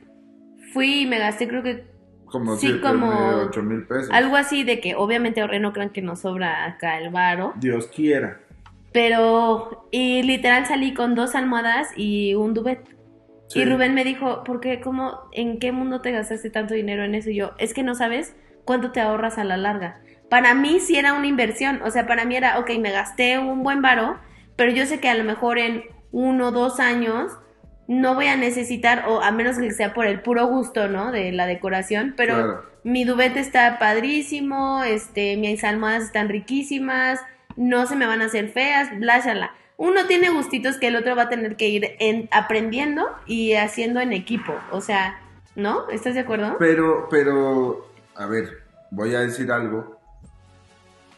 fui y me gasté creo que Como Sí, siete como mil, ocho mil pesos. algo así de que obviamente ahorré, no crean que nos sobra acá el varo. Dios quiera. Pero, y literal salí con dos almohadas y un duvet. Sí. Y Rubén me dijo, ¿por qué? ¿Cómo? ¿En qué mundo te gastaste tanto dinero en eso? Y yo, es que no sabes cuánto te ahorras a la larga. para mí sí era una inversión. O sea, para mí era, ok, me gasté un buen varo, pero yo sé que a lo mejor en uno o dos años no voy a necesitar, o a menos que sea por el puro gusto, ¿no? De la decoración, pero Claro. mi dubete está padrísimo, este, mis almohadas están riquísimas, no se me van a hacer feas, bla, shala. Uno tiene gustitos que el otro va a tener que ir en- aprendiendo y haciendo en equipo, o sea, ¿no? ¿Estás de acuerdo? Pero, pero, a ver, voy a decir algo.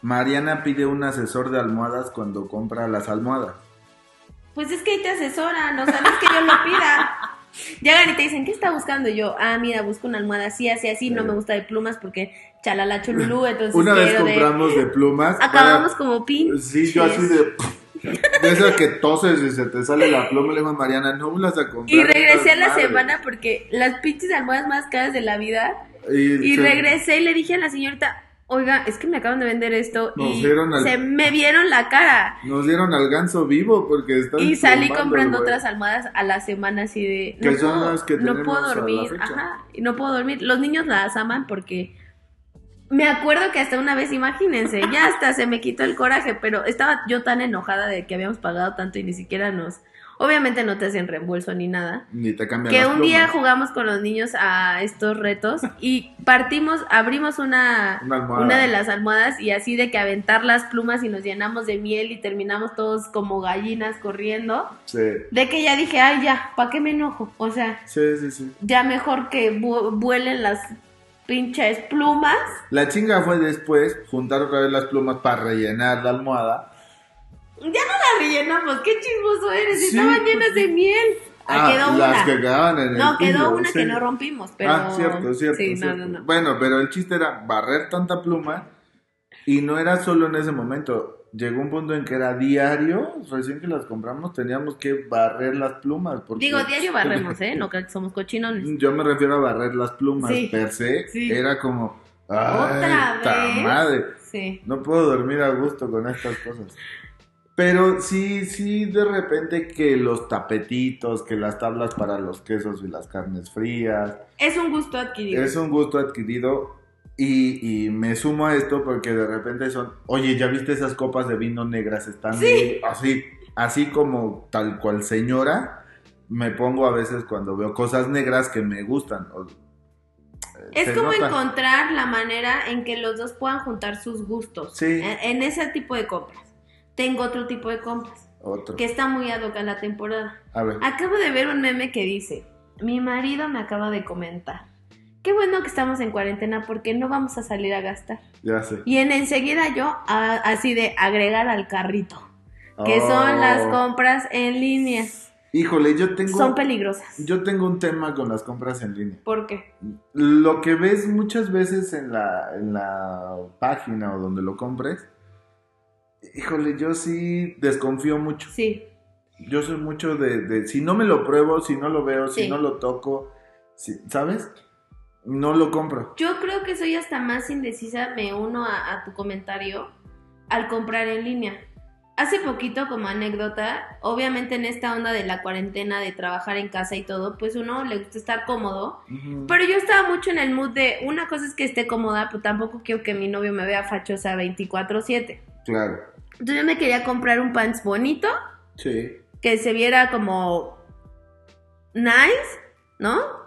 Mariana pide un asesor de almohadas cuando compra las almohadas. Pues es que ahí te asesoran, sea, no es que yo lo pida. Llegan y te dicen, ¿qué está buscando? Y yo, ah, mira, busco una almohada así, así, así, no me gusta de plumas porque chalala chululú, entonces Una vez de- compramos de, plumas. Acabamos para- como pin. Sí, yo así de... De esas que toses y se te sale la pluma, le digo a Mariana, no me las a comprar. Y regresé a la estas madres". semana porque las pinches almohadas más caras de la vida. Y, Y se- regresé y le dije a la señorita, oiga, es que me acaban de vender esto. Nos y dieron al- se me vieron la cara. Nos dieron al ganso vivo porque están Y salí comprando otras almohadas a la semana así de... Son puedo- que no puedo dormir. Ajá, y no puedo dormir. Los niños las aman porque... Me acuerdo que hasta una vez, imagínense, ya hasta se me quitó el coraje, pero estaba yo tan enojada de que habíamos pagado tanto y ni siquiera nos... Obviamente no te hacen reembolso ni nada. Ni te cambian Que las un día jugamos con los niños a estos retos y partimos, abrimos una, Una una de las almohadas y así de que aventar las plumas y nos llenamos de miel y terminamos todos como gallinas corriendo. Sí, De que ya dije, ay ya, ¿para qué me enojo? O sea, sí, sí, sí. ya mejor que vu- vuelen las pinches plumas. La chinga fue después juntar otra vez las plumas para rellenar la almohada. Ya no la rellenamos, qué chismoso eres, Sí, estaban llenas de miel. Ah, quedó las una. que quedaban en el No, quedó piso, una sí. que no rompimos, pero... Ah, cierto, cierto. Sí, no, cierto. no, no. Bueno, pero el chiste era barrer tanta pluma y no era solo en ese momento. Llegó un punto en que era diario, recién que las compramos teníamos que barrer las plumas. Porque... Digo, diario barremos, ¿eh? No crean que somos cochinones. Yo me refiero a barrer las plumas Sí, per se. sí. Era como, ¿Otra ay, ta vez? madre. Sí. No puedo dormir a gusto con estas cosas. Pero sí, sí, de repente que los tapetitos, que las tablas para los quesos y las carnes frías, Es un gusto adquirido. es un gusto adquirido y, y me sumo a esto porque de repente son, oye, ¿ya viste esas copas de vino negras? Están así, así como tal cual señora, me pongo a veces cuando veo cosas negras que me gustan. o- eh, Es como nota. encontrar la manera en que los dos puedan juntar sus gustos. Sí. En, en ese tipo de compras. Tengo otro tipo de compras Otro. que está muy ad hoc a la temporada. A ver. Acabo de ver un meme que dice, mi marido me acaba de comentar. Qué bueno que estamos en cuarentena porque no vamos a salir a gastar. Ya sé. Y en enseguida yo, a- así de agregar al carrito, que Oh. son las compras en línea. Híjole, yo tengo, Son peligrosas. yo tengo un tema con las compras en línea. ¿Por qué? Lo que ves muchas veces en la, en la página o donde lo compres, híjole, yo sí desconfío mucho. Sí. Yo soy mucho de, de si no me lo pruebo, si no lo veo, si Sí. no lo toco, si- ¿sabes? No lo compro. Yo creo que soy hasta más indecisa, me uno a, a tu comentario, al comprar en línea. Hace poquito, como anécdota, obviamente en esta onda de la cuarentena, de trabajar en casa y todo, pues uno le gusta estar cómodo. Pero yo estaba mucho en el mood de, una cosa es que esté cómoda, pero tampoco quiero que mi novio me vea fachosa 24/7. Claro. Entonces yo me quería comprar un pants bonito, Sí. que se viera como nice, ¿no?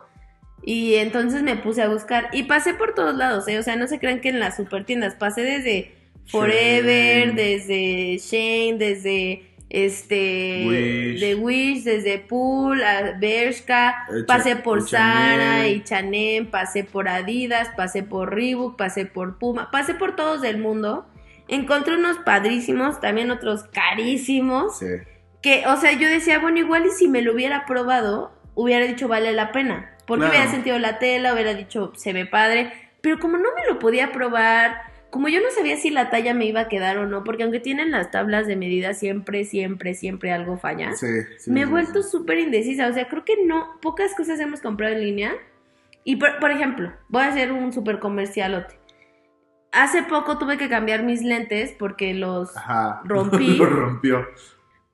Y entonces me puse a buscar y pasé por todos lados, ¿eh? O sea, no se crean que en las super tiendas, pasé desde Forever, desde Shane, desde este Wish. de Wish, desde Pool, a Bershka, H- pasé por. Zara y Chanel, pasé por Adidas, pasé por Reebok, pasé por Puma, pasé por todos del mundo. Encontré unos padrísimos, también otros carísimos. Sí. Que, o sea, yo decía, bueno, igual y si me lo hubiera probado, hubiera dicho vale la pena. Porque Claro. hubiera sentido la tela, hubiera dicho se ve padre. Pero como no me lo podía probar, como yo no sabía si la talla me iba a quedar o no, porque aunque tienen las tablas de medida, siempre, siempre, siempre algo falla. Sí, sí, me he sí, vuelto súper indecisa. O sea, creo que no, pocas cosas hemos comprado en línea. Y por, por ejemplo, voy a hacer un súper comercialote. Hace poco tuve que cambiar mis lentes porque los Ajá. rompí. rompió.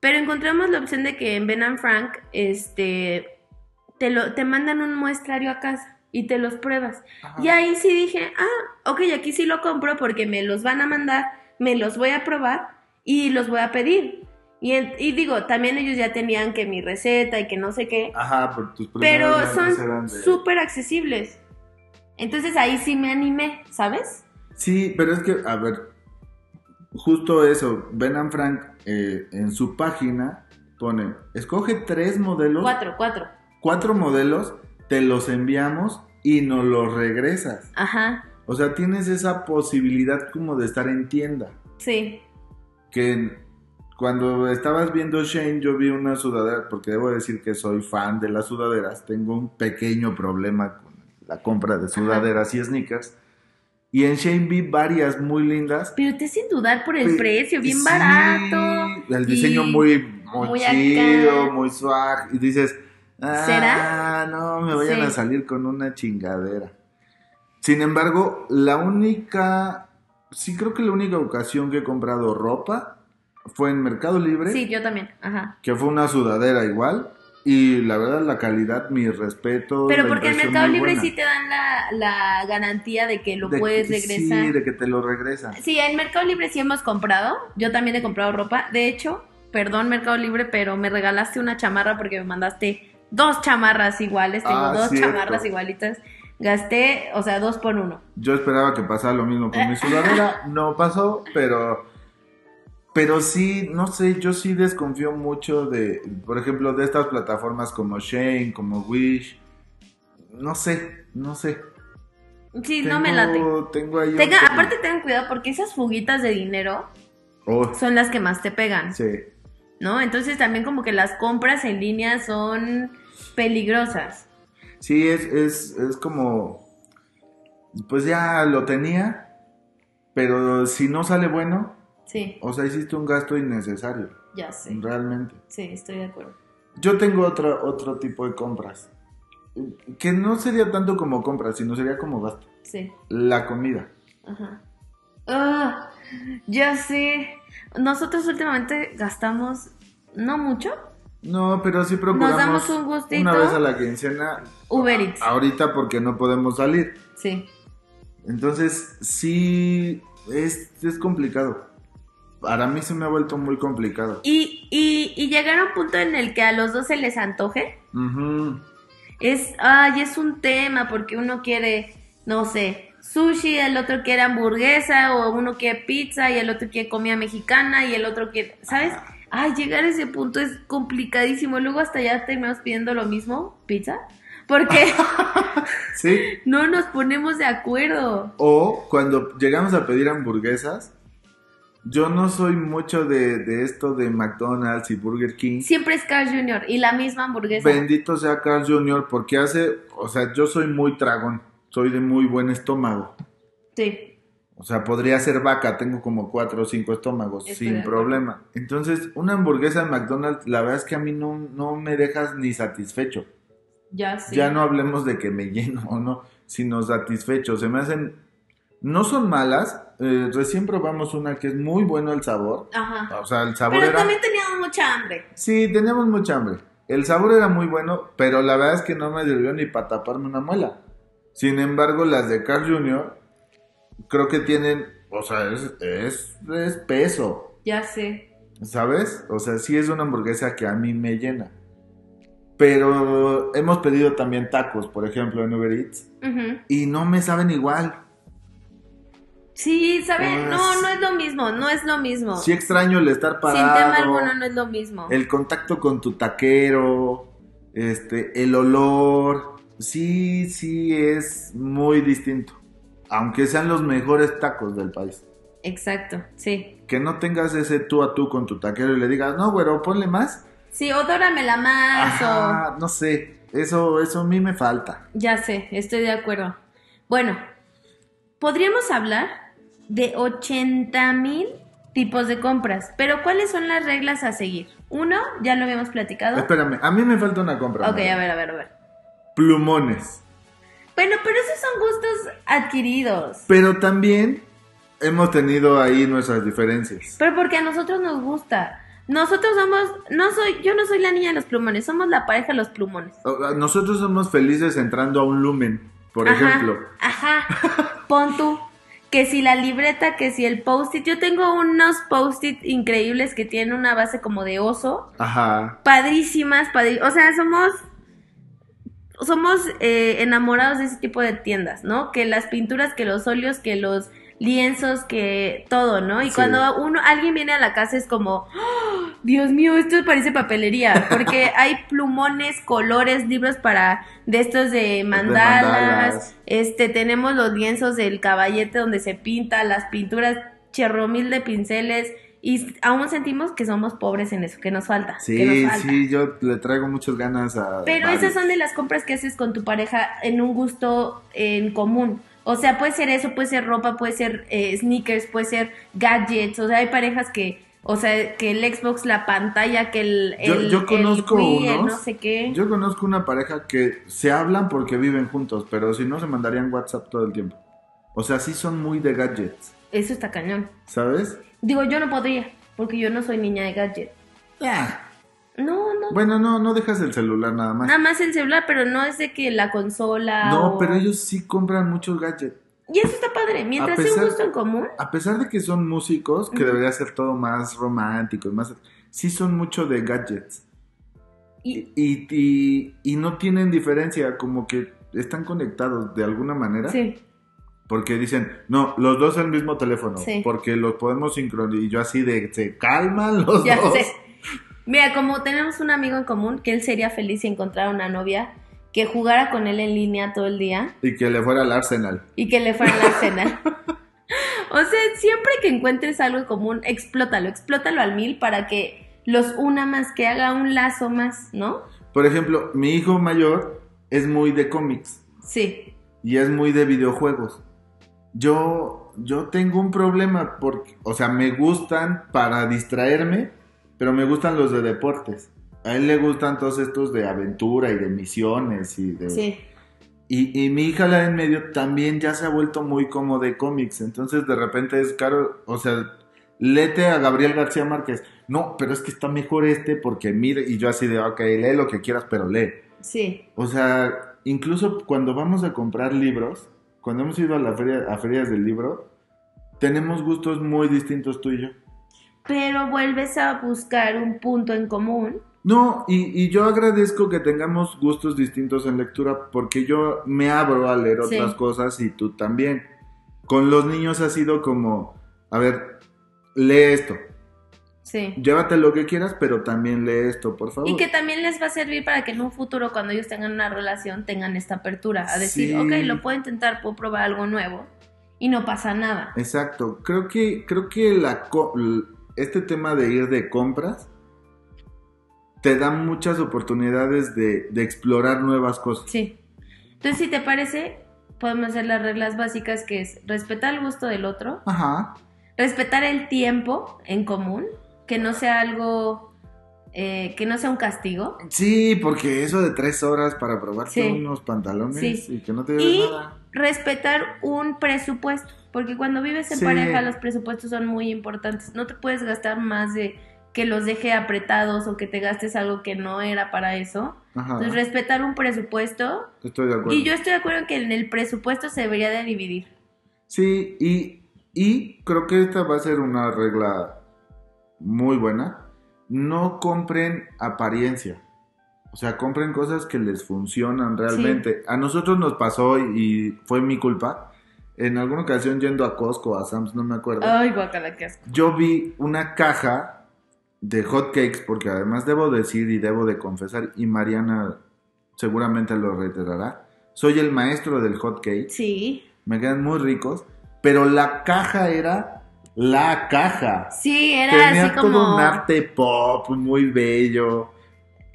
Pero encontramos la opción de que en Ben Frank, este, te, lo, te mandan un muestrario a casa. y te los pruebas. Ajá. Y ahí sí dije, ah, ok, aquí sí lo compro porque me los van a mandar, me los voy a probar y los voy a pedir. Y, en- y digo, también ellos ya tenían que mi receta y que no sé qué, Ajá, por tus pero son de- súper accesibles. Entonces ahí sí me animé, ¿sabes? Sí, pero es que, a ver, justo eso, Ben and Frank eh, en su página pone, escoge tres modelos, Cuatro, cuatro. Cuatro modelos, te los enviamos y nos los regresas. Ajá, O sea, tienes esa posibilidad como de estar en tienda. sí. Que cuando estabas viendo Shane, yo vi una sudadera, porque debo decir que soy fan de las sudaderas, tengo un pequeño problema con la compra de sudaderas y sneakers. Y en Shane vi varias muy lindas. Pero te hacen dudar por el Pe- precio, bien sí, barato. El diseño muy, muy, muy chido, acá. muy swag. Y dices, ah, ¿Será? no, me vayan Sí. a salir con una chingadera. Sin embargo, la única, sí creo que la única ocasión que he comprado ropa fue en Mercado Libre, Sí, yo también, ajá. que fue una sudadera igual. Y la verdad, la calidad, mi respeto. Pero porque en Mercado Libre buena. sí te dan la, la garantía de que lo De puedes que- regresar. Sí, de que te lo regresan. Sí, en Mercado Libre sí hemos comprado. Yo también he comprado ropa. De hecho, perdón Mercado Libre, pero me regalaste una chamarra porque me mandaste dos chamarras iguales. Tengo Ah, dos cierto. chamarras igualitas. Gasté, o sea, dos por uno. Yo esperaba que pasara lo mismo con mi sudadera, no pasó, pero pero sí, no sé, yo sí desconfío mucho de, por ejemplo, de estas plataformas como Shane, como Wish. No sé, no sé. Sí, no me late. Tengo- ahí Tenga, aparte tengan cuidado porque esas fuguitas de dinero Oh, son las que más te pegan, sí. ¿no? Entonces también como que las compras en línea son peligrosas. Sí, es, es, es como, pues ya lo tenía, pero si no sale bueno, Sí, o sea, hiciste un gasto innecesario, ya sé. realmente. Sí, estoy de acuerdo. Yo tengo otro, otro tipo de compras. Que no sería tanto como compras, sino sería como gasto. Sí. La comida. Ajá. Ah, ya sé. Nosotros últimamente gastamos no mucho. No, pero sí procuramos damos un gustito. una vez a la quincena. Uber Eats. Ahorita porque no podemos salir. Sí. Entonces, sí, es, es complicado. Para mí se me ha vuelto muy complicado. Y, y, y llegar a un punto en el que a los dos se les antoje. Ujú. Es, ay, es un tema porque uno quiere, no sé, sushi, el otro quiere hamburguesa, o uno quiere pizza y el otro quiere comida mexicana y el otro quiere, ¿sabes? Ay, llegar a ese punto es complicadísimo. Luego hasta ya terminamos pidiendo lo mismo, pizza, porque Sí. no nos ponemos de acuerdo. O cuando llegamos a pedir hamburguesas, yo no soy mucho de, de esto de McDonald's y Burger King. Siempre es Carl Jr. y la misma hamburguesa. Bendito sea Carl Jr. porque hace, o sea, yo soy muy tragón, soy de muy buen estómago. Sí, O sea, podría ser vaca, tengo como cuatro o cinco estómagos de sin problema. Entonces, una hamburguesa en McDonald's, la verdad es que a mí no, no me dejas ni satisfecho. ya sí. Ya no hablemos de que me lleno o no, sino satisfecho. Se me hacen, no son malas. eh, recién probamos una que es muy bueno el sabor. Ajá. O sea, el sabor Pero era... también teníamos mucha hambre. Sí, teníamos mucha hambre. El sabor era muy bueno, pero la verdad es que no me sirvió ni para taparme una muela. Sin embargo, las de Carl Jr. creo que tienen, o sea, es, es, es peso, Ya sé. ¿sabes? O sea, sí es una hamburguesa que a mí me llena. Pero hemos pedido también tacos, por ejemplo, en Uber Eats, y no me saben igual. Sí, ¿saben? Pues- No, no es lo mismo, no es lo mismo. Sí extraño el estar Sin parado. tema alguno no es lo mismo. El contacto con tu taquero, este, el olor, sí, sí es muy distinto. Aunque sean los mejores tacos del país. Exacto, sí. Que no tengas ese tú a tú con tu taquero y le digas, no, güero, ponle más. Sí, odóramela más o... No sé, eso, eso a mí me falta. Ya sé, estoy de acuerdo. Bueno, podríamos hablar de 80 mil tipos de compras, pero ¿cuáles son las reglas a seguir? Uno, ya lo habíamos platicado. Espérame, a mí me falta una compra. Ok, a ver, a ver, a ver. Plumones. Bueno, pero esos son gustos adquiridos. Pero también hemos tenido ahí nuestras diferencias. Pero porque a nosotros nos gusta. Nosotros somos, no soy, yo no soy la niña de los plumones, somos la pareja de los plumones. O- Nosotros somos felices entrando a un lumen. Por Ajá, ejemplo. Ajá. Pon tú. Que si la libreta, que si el post-it. Yo tengo unos post-it increíbles que tienen una base como de oso. Ajá. Padrísimas, padrí- O sea, somos. Somos eh, enamorados de ese tipo de tiendas, ¿no? Que las pinturas, que los óleos, que los lienzos, que todo, ¿no? Y Sí. cuando uno, alguien viene a la casa es como, ¡Oh, Dios mío, esto parece papelería, porque hay plumones, colores, libros para de estos de mandalas, mandalas. este, tenemos los lienzos del caballete donde se pinta, las pinturas, cherromil de pinceles, y aún sentimos que somos pobres en eso, que nos falta, que Sí, nos falta. sí, yo le traigo muchas ganas a. Pero varios. esas son de las compras que haces con tu pareja en un gusto en común. O sea, puede ser eso, puede ser ropa, puede ser eh, sneakers, puede ser gadgets. O sea, hay parejas que, o sea, que el Xbox, la pantalla, que el, Yo- el, yo conozco Wii, el unos- no sé qué. Yo conozco una pareja que se hablan porque viven juntos, pero si no se mandarían WhatsApp todo el tiempo. O sea, sí son muy de gadgets, Eso está cañón. ¿sabes? Digo, yo no podría, porque yo no soy niña de gadget. No, no. Bueno, no, no dejas el celular nada más. Nada más el celular, pero no es de que la consola. No, o- pero ellos sí compran muchos gadgets. Y eso está padre. Mientras A sea un pesar- gusto en común. A pesar de que son músicos, que debería ser todo más romántico y más... Sí son mucho de gadgets. Y, Y, y, y no tienen diferencia, como que están conectados de alguna manera. sí. Porque dicen, no, los dos al mismo teléfono, Sí. porque los podemos sincronizar. Y yo así de, se calman los Ya dos. sé. Mira, como tenemos un amigo en común, que él sería feliz si encontrara una novia que jugara con él en línea todo el día Y que le fuera al Arsenal. y que le fuera a la cena. o sea, siempre que encuentres algo en común, explótalo, explótalo al mil para que los una más, que haga un lazo más, ¿no? Por ejemplo, mi hijo mayor es muy de cómics Sí, y es muy de videojuegos. Yo, yo tengo un problema porque, o sea, me gustan para distraerme, pero me gustan los de deportes. A él le gustan todos estos de aventura y de misiones y de... sí. Y, y mi hija, la de en medio, también ya se ha vuelto muy como de cómics. Entonces, de repente es caro. O sea, léete a Gabriel García Márquez. No, pero es que está mejor este porque mire. Y yo así de, ok, lee lo que quieras, pero lee. Sí, O sea, incluso cuando vamos a comprar libros, cuando hemos ido a la feria, a ferias del libro, tenemos gustos muy distintos tú y yo. pero vuelves a buscar un punto en común. No, y, y yo agradezco que tengamos gustos distintos en lectura porque yo me abro a leer Sí. otras cosas y tú también. Con los niños ha sido como, a ver, lee esto, Sí. llévate lo que quieras, pero también lee esto, por favor. Y que también les va a servir para que en un futuro, cuando ellos tengan una relación, tengan esta apertura a decir, Sí. ok, lo puedo intentar, puedo probar algo nuevo y no pasa nada. Exacto, creo que, creo que la, este tema de ir de compras te da muchas oportunidades de, de explorar nuevas cosas. Sí. Entonces, si te parece, podemos hacer las reglas básicas que es respetar el gusto del otro, Ajá. respetar el tiempo en común, que no sea algo, eh, que no sea un castigo. Sí, porque eso de tres horas para probarte Sí. unos pantalones Sí. y que no te Y nada. respetar un presupuesto, porque cuando vives en Sí. pareja los presupuestos son muy importantes. No te puedes gastar más de que los deje apretados o que te gastes algo que no era para eso. Ajá. Entonces, respetar un presupuesto. Estoy de acuerdo. Y yo estoy de acuerdo en que en el presupuesto se debería de dividir. Sí, y, y creo que esta va a ser una regla muy buena. No compren apariencia. O sea, compren cosas que les funcionan realmente. A nosotros nos pasó y, y fue mi culpa. En alguna ocasión yendo a Costco, a Sam's, no me acuerdo. Ay, guacala, qué asco. Yo vi una caja de hot cakes, porque además debo decir y debo de confesar, y Mariana seguramente lo reiterará. Soy el maestro del hot cake. Sí. Me quedan muy ricos. Pero la caja era la caja. Sí, era Tenía así como. todo un arte pop muy bello.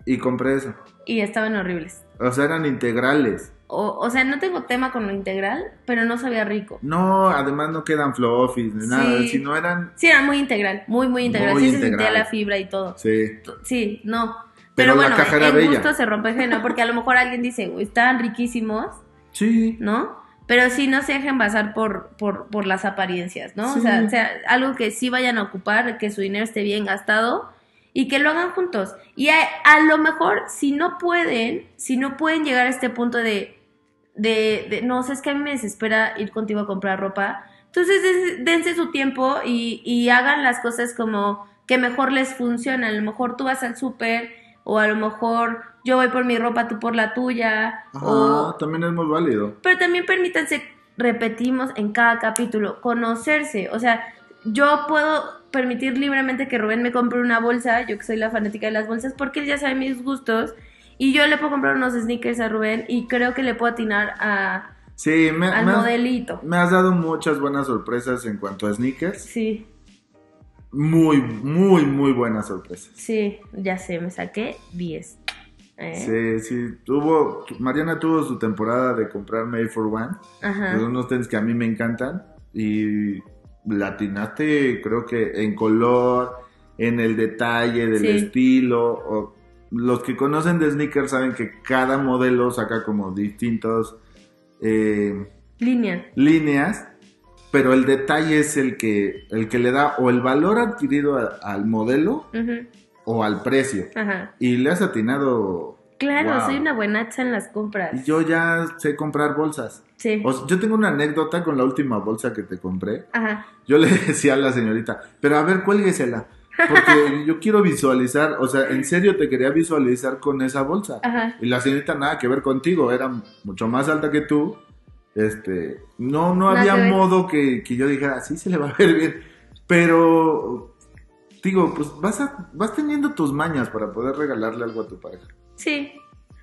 Y compré eso. Y estaban horribles. O sea, eran integrales. O, o sea, no tengo tema con lo integral, pero no sabía rico. No, además no quedan fluffies ni nada. Sí. Sino eran. Sí, era muy integral, muy, muy integral. Muy sí se sentía la fibra y todo. Sí. Sí, no. Pero Pero, la bueno, caja era en bella. gusto se rompe el género, porque a lo mejor alguien dice, "Uy, estaban riquísimos, Sí. ¿no? Pero sí no se dejen basar por, por, por las apariencias, ¿no? Sí. O, sea, o sea, algo que sí vayan a ocupar, que su dinero esté bien gastado y que lo hagan juntos. Y a, a lo mejor, si no pueden, si no pueden llegar a este punto de de, de, no, o sea, es que a mí me desespera ir contigo a comprar ropa. Entonces, des- dense su tiempo y, y hagan las cosas como que mejor les funciona. A lo mejor tú vas al súper o a lo mejor yo voy por mi ropa, tú por la tuya. Ajá, O, también es muy válido. pero también permítanse, repetimos en cada capítulo, conocerse. O sea, yo puedo permitir libremente que Rubén me compre una bolsa, yo que soy la fanática de las bolsas, porque él ya sabe mis gustos. Y yo le puedo comprar unos sneakers a Rubén y creo que le puedo atinar a, Sí, me, al me has, modelito. me has dado muchas buenas sorpresas en cuanto a sneakers. Sí, Muy, muy, muy buenas sorpresas. sí, ya sé, me saqué 10. ¿Eh? Sí, sí. Tuvo, Mariana tuvo su temporada de comprarme Air for One. Ajá. Son unos tenis que a mí me encantan. Y latinaste, creo que en color, en el detalle del Sí. estilo. o- los que conocen de sneakers saben que cada modelo saca como distintos eh, Línea. líneas. Pero el detalle es el que, el que le da o el valor adquirido a- al modelo. O al precio. Ajá. Y le has atinado. Claro, Wow. soy una buenacha en las compras. Y yo ya sé comprar bolsas. Sí. O sea, yo tengo una anécdota con la última bolsa que te compré. Ajá. Yo le decía a la señorita, pero a ver, cuélguesela. Porque yo quiero visualizar, o sea, en serio te quería visualizar con esa bolsa. Ajá. Y la señorita nada que ver contigo, era mucho más alta que tú. Este, no, no había modo que, que yo dijera, sí se le va a ver bien. Pero, digo, pues vas, a, vas teniendo tus mañas para poder regalarle algo a tu pareja. Sí.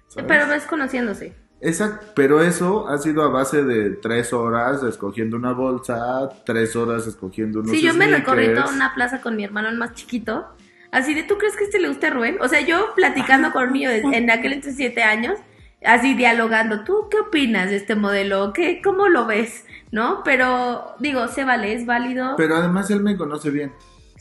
¿sabes? Pero vas conociéndose. Exacto, pero eso ha sido a base de tres horas escogiendo una bolsa, tres horas escogiendo unos Sí, yo me recorrí toda una plaza con mi hermano el más chiquito. Así de, ¿tú crees que este le gusta a Rubén? O sea, yo platicando con mío en aquel entonces siete años, así dialogando, ¿tú qué opinas de este modelo? ¿Qué, ¿Cómo lo ves? ¿No? Pero digo, se vale, es válido. Pero además él me conoce bien.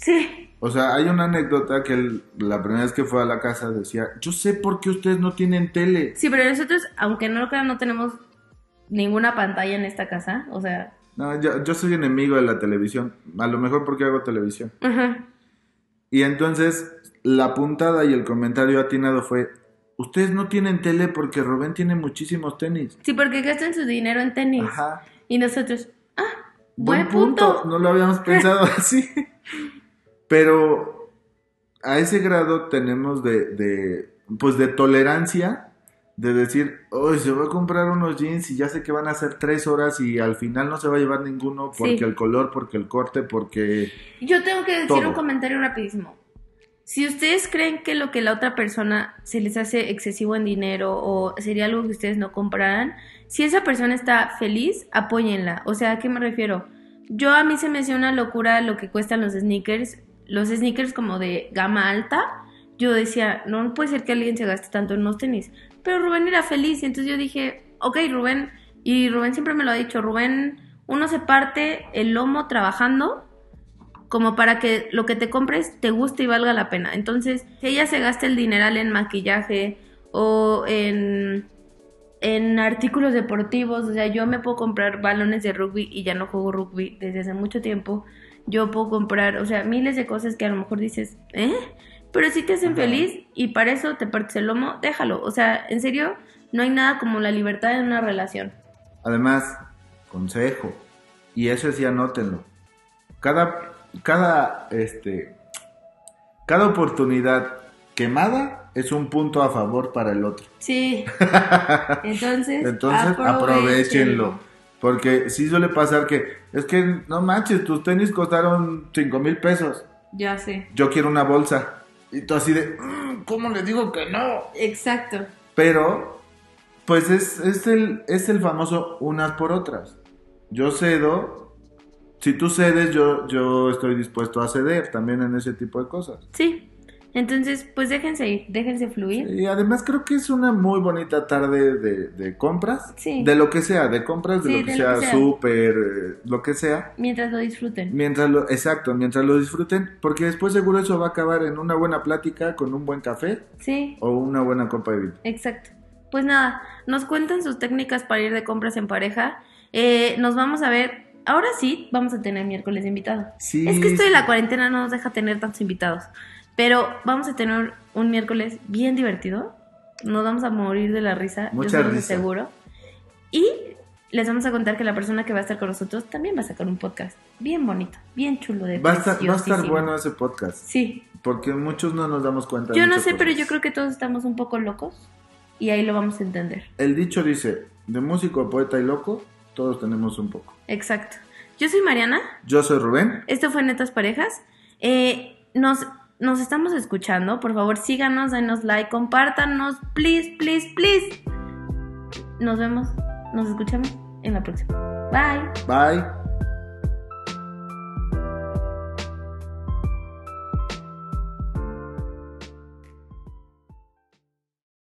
Sí, O sea, hay una anécdota que él, la primera vez que fue a la casa decía, yo sé por qué ustedes no tienen tele. sí, pero nosotros, aunque no lo crean, no tenemos ninguna pantalla en esta casa. O sea, No, yo, yo soy enemigo de la televisión, a lo mejor porque hago televisión. ajá. Y entonces la puntada y el comentario atinado fue, ustedes no tienen tele porque Rubén tiene muchísimos tenis. sí, porque gastan su dinero en tenis. Ajá. Y nosotros, ah, Buen punto. No lo habíamos pensado así. Pero a ese grado tenemos de, de, pues de tolerancia de decir, hoy se va a comprar unos jeans y ya sé que van a ser tres horas y al final no se va a llevar ninguno porque Sí. el color, porque el corte, porque... Yo tengo que decir Todo. un comentario rapidísimo. Si ustedes creen que lo que la otra persona se les hace excesivo en dinero o sería algo que ustedes no compraran, si esa persona está feliz, apóyenla. O sea, ¿a qué me refiero? Yo a mí se me hacía una locura lo que cuestan los sneakers, los sneakers como de gama alta. Yo decía, no puede ser que alguien se gaste tanto en unos tenis. Pero Rubén era feliz y entonces yo dije, ok, Rubén, y Rubén siempre me lo ha dicho, Rubén, uno se parte el lomo trabajando como para que lo que te compres te guste y valga la pena. Entonces, si ella se gasta el dineral en maquillaje o en, en artículos deportivos, o sea, yo me puedo comprar balones de rugby y ya no juego rugby desde hace mucho tiempo. Yo puedo comprar, o sea, miles de cosas que a lo mejor dices, ¿eh? Pero si te hacen Ajá. feliz y para eso te partes el lomo, déjalo. O sea, en serio, no hay nada como la libertad en una relación. Además, consejo, y eso sí anótenlo. Cada, cada, este, cada oportunidad quemada es un punto a favor para el otro. Sí. Entonces, Entonces, aprovechenlo. Porque sí suele pasar que, es que no manches, tus tenis costaron 5 mil pesos. Ya sé. Yo quiero una bolsa. Y tú así de, "Mm, ¿cómo le digo que no? Exacto. Pero, pues es, es, el, es el famoso unas por otras. Yo cedo. Si tú cedes, yo, yo estoy dispuesto a ceder también en ese tipo de cosas. Sí. Entonces, pues déjense ir, déjense fluir. Y además creo que es una muy bonita tarde de, de compras. Sí. De lo que sea, de compras, de Sí, lo que de sea, súper, eh, lo que sea. Mientras lo disfruten. Mientras lo, exacto, mientras lo disfruten, porque después seguro eso va a acabar en una buena plática con un buen café Sí, o una buena copa de vino. exacto. Pues nada, nos cuentan sus técnicas para ir de compras en pareja. Eh, nos vamos a ver. Ahora sí, vamos a tener miércoles de invitado. Sí, Es que esto de la cuarentena no nos deja tener tantos invitados. Pero vamos a tener un miércoles bien divertido. Nos vamos a morir de la risa, Mucha yo risa. aseguro. Y les vamos a contar que la persona que va a estar con nosotros también va a sacar un podcast bien bonito, bien chulo de Va a, estar, va a estar bueno ese podcast. Sí, Porque muchos no nos damos cuenta. de yo no sé, pero yo creo que todos estamos un poco locos y ahí lo vamos a entender. El dicho dice: de músico a poeta y loco, todos tenemos un poco. Exacto. Yo soy Mariana, Yo soy Rubén. esto fue Netas Parejas. Eh, nos, nos estamos escuchando, por favor síganos, denos like, compártanos, please, please, please. Nos vemos, nos escuchamos en la próxima. Bye. Bye.